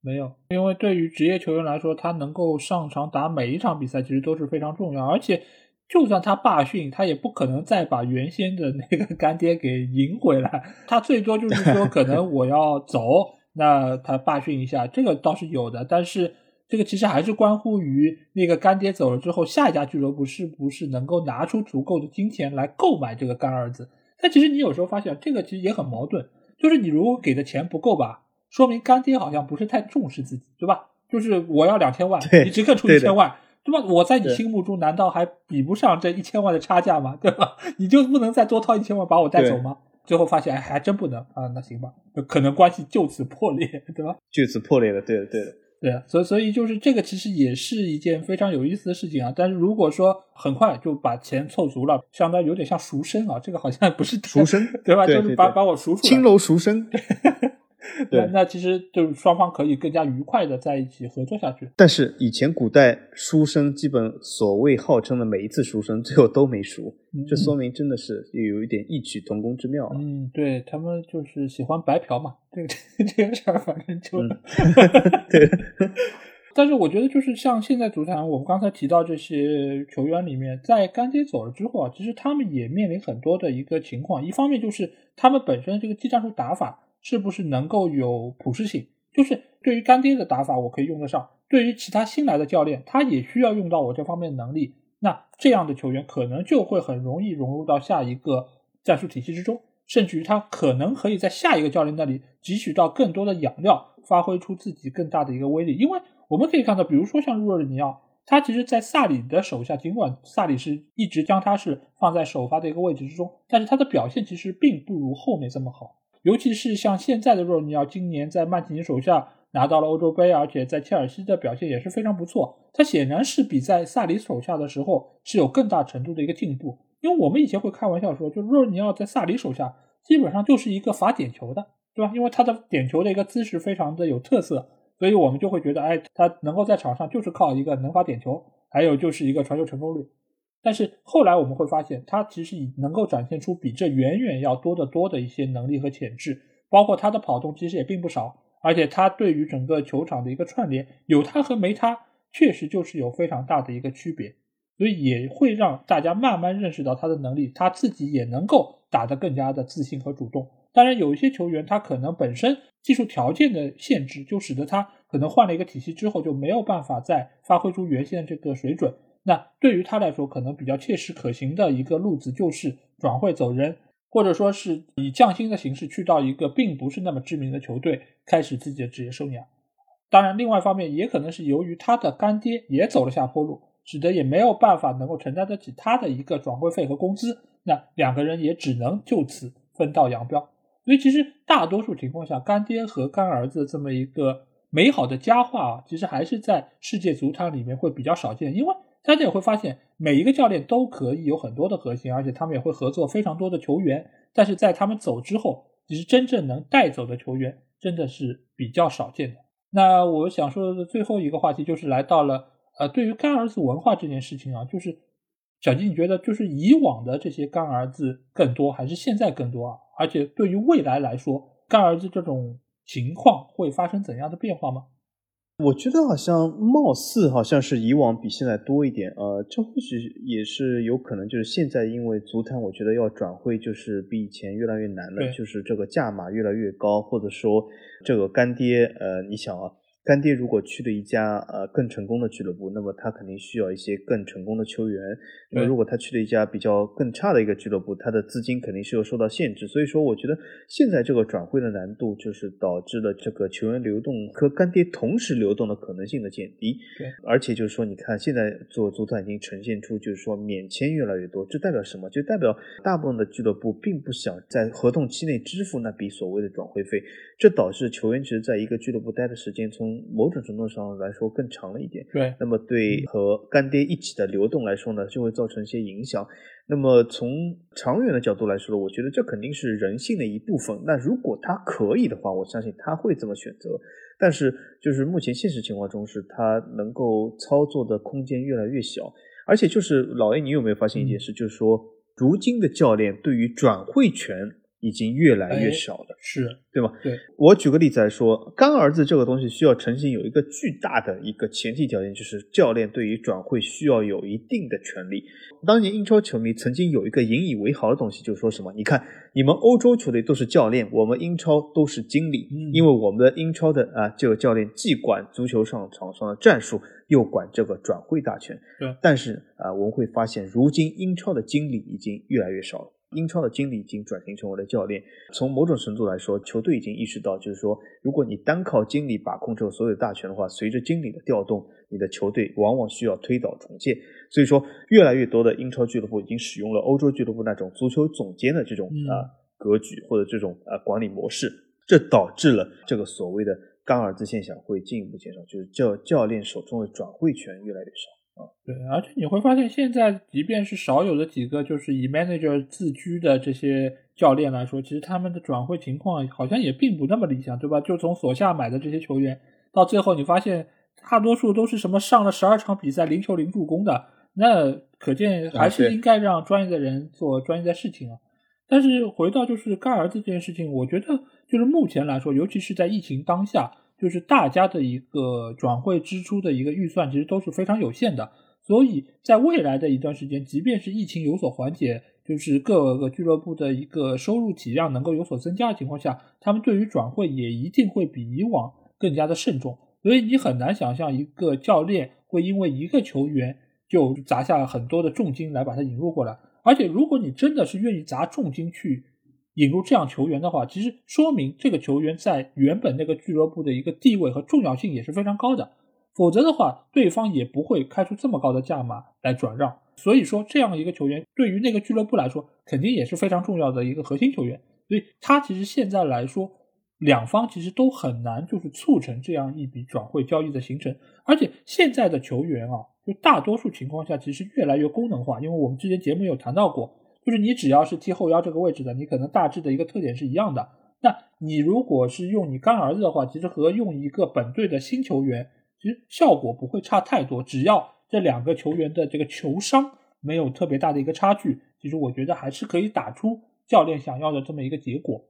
没有，因为对于职业球员来说，他能够上场打每一场比赛，其实都是非常重要。而且，就算他罢训，他也不可能再把原先的那个干爹给赢回来，他最多就是说，可能我要走。那他罢训一下，这个倒是有的，但是这个其实还是关乎于那个干爹走了之后，下一家俱乐部是不是能够拿出足够的金钱来购买这个干儿子。但其实你有时候发现，这个其实也很矛盾，就是你如果给的钱不够吧，说明干爹好像不是太重视自己，对吧？就是我要两千万，你只肯出一千万，对吧？我在你心目中难道还比不上这一千万的差价吗？对吧？你就不能再多掏一千万把我带走吗？最后发现，哎，还真不能啊！那行吧，可能关系就此破裂，对吧？就此破裂了，对的，对的，对啊。所以，所以就是这个，其实也是一件非常有意思的事情啊。但是如果说很快就把钱凑足了，相当于有点像赎身啊，这个好像不是赎身，对吧？就是把把我赎出来，青楼赎身。对，那其实就是双方可以更加愉快的在一起合作下去。但是以前古代书生基本所谓号称的每一次书生，最后都没赎，这说明真的是有一点异曲同工之妙。嗯，对他们就是喜欢白嫖嘛，这个 这个事儿反正就对。但是我觉得就是像现在足坛，我们刚才提到这些球员里面，在干爹走了之后啊，其实他们也面临很多的一个情况，一方面就是他们本身这个技战术打法。是不是能够有普适性？就是对于干爹的打法，我可以用得上；对于其他新来的教练，他也需要用到我这方面能力。那这样的球员可能就会很容易融入到下一个战术体系之中，甚至于他可能可以在下一个教练那里汲取到更多的养料，发挥出自己更大的一个威力。因为我们可以看到，比如说像若尔尼奥，他其实，在萨里的手下，尽管萨里是一直将他是放在首发的一个位置之中，但是他的表现其实并不如后面这么好。尤其是像现在的若尼奥，今年在曼奇尼手下拿到了欧洲杯，而且在切尔西的表现也是非常不错。他显然是比在萨里手下的时候是有更大程度的一个进步。因为我们以前会开玩笑说，就若尼奥在萨里手下基本上就是一个罚点球的，对吧？因为他的点球的一个姿势非常的有特色，所以我们就会觉得，哎，他能够在场上就是靠一个能罚点球，还有就是一个传球成功率。但是后来我们会发现，他其实已能够展现出比这远远要多得多的一些能力和潜质，包括他的跑动其实也并不少，而且他对于整个球场的一个串联，有他和没他，确实就是有非常大的一个区别，所以也会让大家慢慢认识到他的能力，他自己也能够打得更加的自信和主动。当然，有一些球员他可能本身技术条件的限制，就使得他可能换了一个体系之后就没有办法再发挥出原先的这个水准。那对于他来说，可能比较切实可行的一个路子就是转会走人，或者说是以降薪的形式去到一个并不是那么知名的球队，开始自己的职业生涯。当然，另外一方面也可能是由于他的干爹也走了下坡路，使得也没有办法能够承担得起他的一个转会费和工资。那两个人也只能就此分道扬镳。所以，其实大多数情况下，干爹和干儿子这么一个美好的佳话啊，其实还是在世界足坛里面会比较少见，因为。大家也会发现，每一个教练都可以有很多的核心，而且他们也会合作非常多的球员。但是在他们走之后，其实真正能带走的球员真的是比较少见的。那我想说的最后一个话题就是来到了呃，对于干儿子文化这件事情啊，就是小金，你觉得就是以往的这些干儿子更多，还是现在更多啊？而且对于未来来说，干儿子这种情况会发生怎样的变化吗？我觉得好像貌似好像是以往比现在多一点，呃，这或许也是有可能，就是现在因为足坛，我觉得要转会就是比以前越来越难了，就是这个价码越来越高，或者说这个干爹，呃，你想啊。干爹如果去了一家呃更成功的俱乐部，那么他肯定需要一些更成功的球员。那么如果他去了一家比较更差的一个俱乐部，他的资金肯定是有受到限制。所以说，我觉得现在这个转会的难度，就是导致了这个球员流动和干爹同时流动的可能性的减低。对，而且就是说，你看现在做足坛已经呈现出，就是说免签越来越多，这代表什么？就代表大部分的俱乐部并不想在合同期内支付那笔所谓的转会费，这导致球员其实在一个俱乐部待的时间从某种程度上来说更长了一点，对。那么对和干爹一起的流动来说呢，就会造成一些影响。那么从长远的角度来说，我觉得这肯定是人性的一部分。那如果他可以的话，我相信他会这么选择。但是就是目前现实情况中，是他能够操作的空间越来越小。而且就是老 A，你有没有发现一件事？就是说，如今的教练对于转会权。已经越来越少了，是对吗？对我举个例子来说，干儿子这个东西需要成型，有一个巨大的一个前提条件，就是教练对于转会需要有一定的权利。当年英超球迷曾经有一个引以为豪的东西，就是说什么？你看，你们欧洲球队都是教练，我们英超都是经理，因为我们的英超的啊这个教练既管足球上场上的战术，又管这个转会大权。对，但是啊，我们会发现，如今英超的经理已经越来越少了。英超的经理已经转型成为了教练。从某种程度来说，球队已经意识到，就是说，如果你单靠经理把控这个所有大权的话，随着经理的调动，你的球队往往需要推倒重建。所以说，越来越多的英超俱乐部已经使用了欧洲俱乐部那种足球总监的这种啊格局或者这种啊管理模式，这导致了这个所谓的干儿子现象会进一步减少，就是教教练手中的转会权越来越少。对，而且你会发现，现在即便是少有的几个就是以 manager 自居的这些教练来说，其实他们的转会情况好像也并不那么理想，对吧？就从所下买的这些球员，到最后你发现大多数都是什么上了十二场比赛零球零助攻的，那可见还是应该让专业的人做专业的事情啊。但是回到就是干儿子这件事情，我觉得就是目前来说，尤其是在疫情当下。就是大家的一个转会支出的一个预算，其实都是非常有限的。所以在未来的一段时间，即便是疫情有所缓解，就是各个俱乐部的一个收入体量能够有所增加的情况下，他们对于转会也一定会比以往更加的慎重。所以你很难想象一个教练会因为一个球员就砸下很多的重金来把他引入过来。而且如果你真的是愿意砸重金去，引入这样球员的话，其实说明这个球员在原本那个俱乐部的一个地位和重要性也是非常高的。否则的话，对方也不会开出这么高的价码来转让。所以说，这样一个球员对于那个俱乐部来说，肯定也是非常重要的一个核心球员。所以，他其实现在来说，两方其实都很难就是促成这样一笔转会交易的形成。而且，现在的球员啊，就大多数情况下其实越来越功能化，因为我们之前节目有谈到过。就是你只要是踢后腰这个位置的，你可能大致的一个特点是一样的。那你如果是用你干儿子的话，其实和用一个本队的新球员，其实效果不会差太多。只要这两个球员的这个球商没有特别大的一个差距，其实我觉得还是可以打出教练想要的这么一个结果。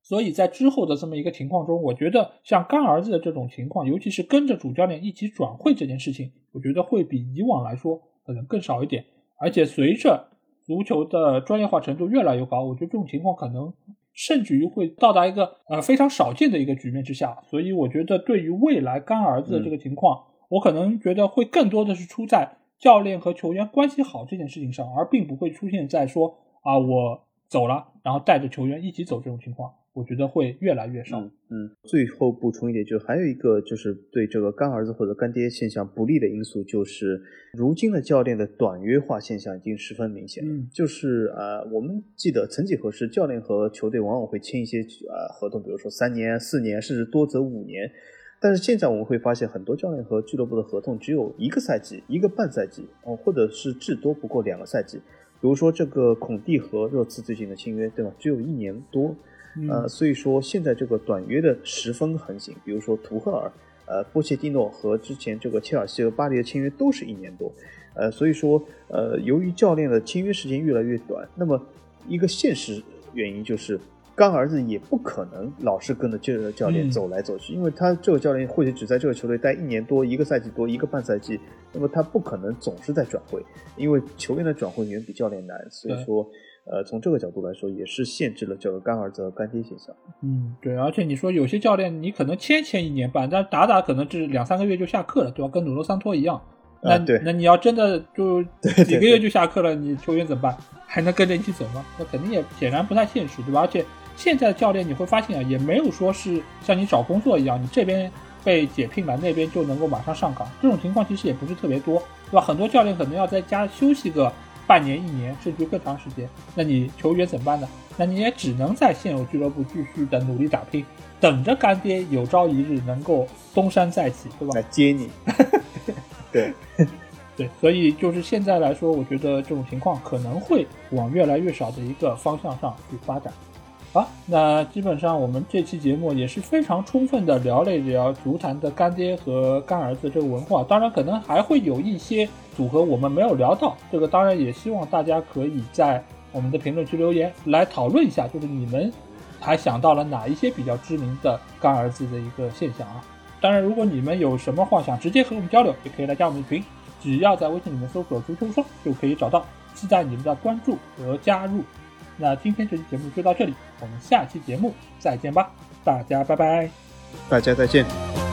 所以在之后的这么一个情况中，我觉得像干儿子的这种情况，尤其是跟着主教练一起转会这件事情，我觉得会比以往来说可能更少一点。而且随着足球的专业化程度越来越高，我觉得这种情况可能甚至于会到达一个呃非常少见的一个局面之下。所以我觉得对于未来干儿子的这个情况，我可能觉得会更多的是出在教练和球员关系好这件事情上，而并不会出现在说啊我走了，然后带着球员一起走这种情况。我觉得会越来越少。嗯，最后补充一点，就是还有一个就是对这个干儿子或者干爹现象不利的因素，就是如今的教练的短约化现象已经十分明显。嗯，就是呃，我们记得曾几何时，教练和球队往往会签一些呃合同，比如说三年、四年，甚至多则五年。但是现在我们会发现，很多教练和俱乐部的合同只有一个赛季、一个半赛季，哦，或者是至多不过两个赛季。比如说这个孔蒂和热刺最近的签约，对吧？只有一年多。呃，所以说现在这个短约的十分横行，比如说图赫尔、呃波切蒂诺和之前这个切尔西和巴黎的签约都是一年多，呃，所以说呃由于教练的签约时间越来越短，那么一个现实原因就是干儿子也不可能老是跟着这个教练走来走去，因为他这个教练或许只在这个球队待一年多、一个赛季多、一个半赛季，那么他不可能总是在转会，因为球员的转会远比教练难，所以说。呃，从这个角度来说，也是限制了这个干儿子和干爹现象。嗯，对，而且你说有些教练，你可能签签一年半，但打打可能是两三个月就下课了，对吧？跟努罗桑托一样。那那你要真的就 几个月就下课了，你球员怎么办？还能跟着一起走吗？那肯定也显然不太现实，对吧？而且现在的教练你会发现啊，也没有说是像你找工作一样，你这边被解聘了，那边就能够马上上岗，这种情况其实也不是特别多，对吧？很多教练可能要在家休息个。半年、一年，甚至更长时间，那你球员怎么办呢？那你也只能在现有俱乐部继续的努力打拼，等着干爹有朝一日能够东山再起，对吧？来接你。对，对，所以就是现在来说，我觉得这种情况可能会往越来越少的一个方向上去发展。好，那基本上我们这期节目也是非常充分的聊了聊足坛的干爹和干儿子这个文化。当然，可能还会有一些组合我们没有聊到，这个当然也希望大家可以在我们的评论区留言来讨论一下，就是你们还想到了哪一些比较知名的干儿子的一个现象啊？当然，如果你们有什么话想直接和我们交流，也可以来加我们的群，只要在微信里面搜索“足球说”就可以找到，期待你们的关注和加入。那今天这期节目就到这里，我们下期节目再见吧，大家拜拜，大家再见。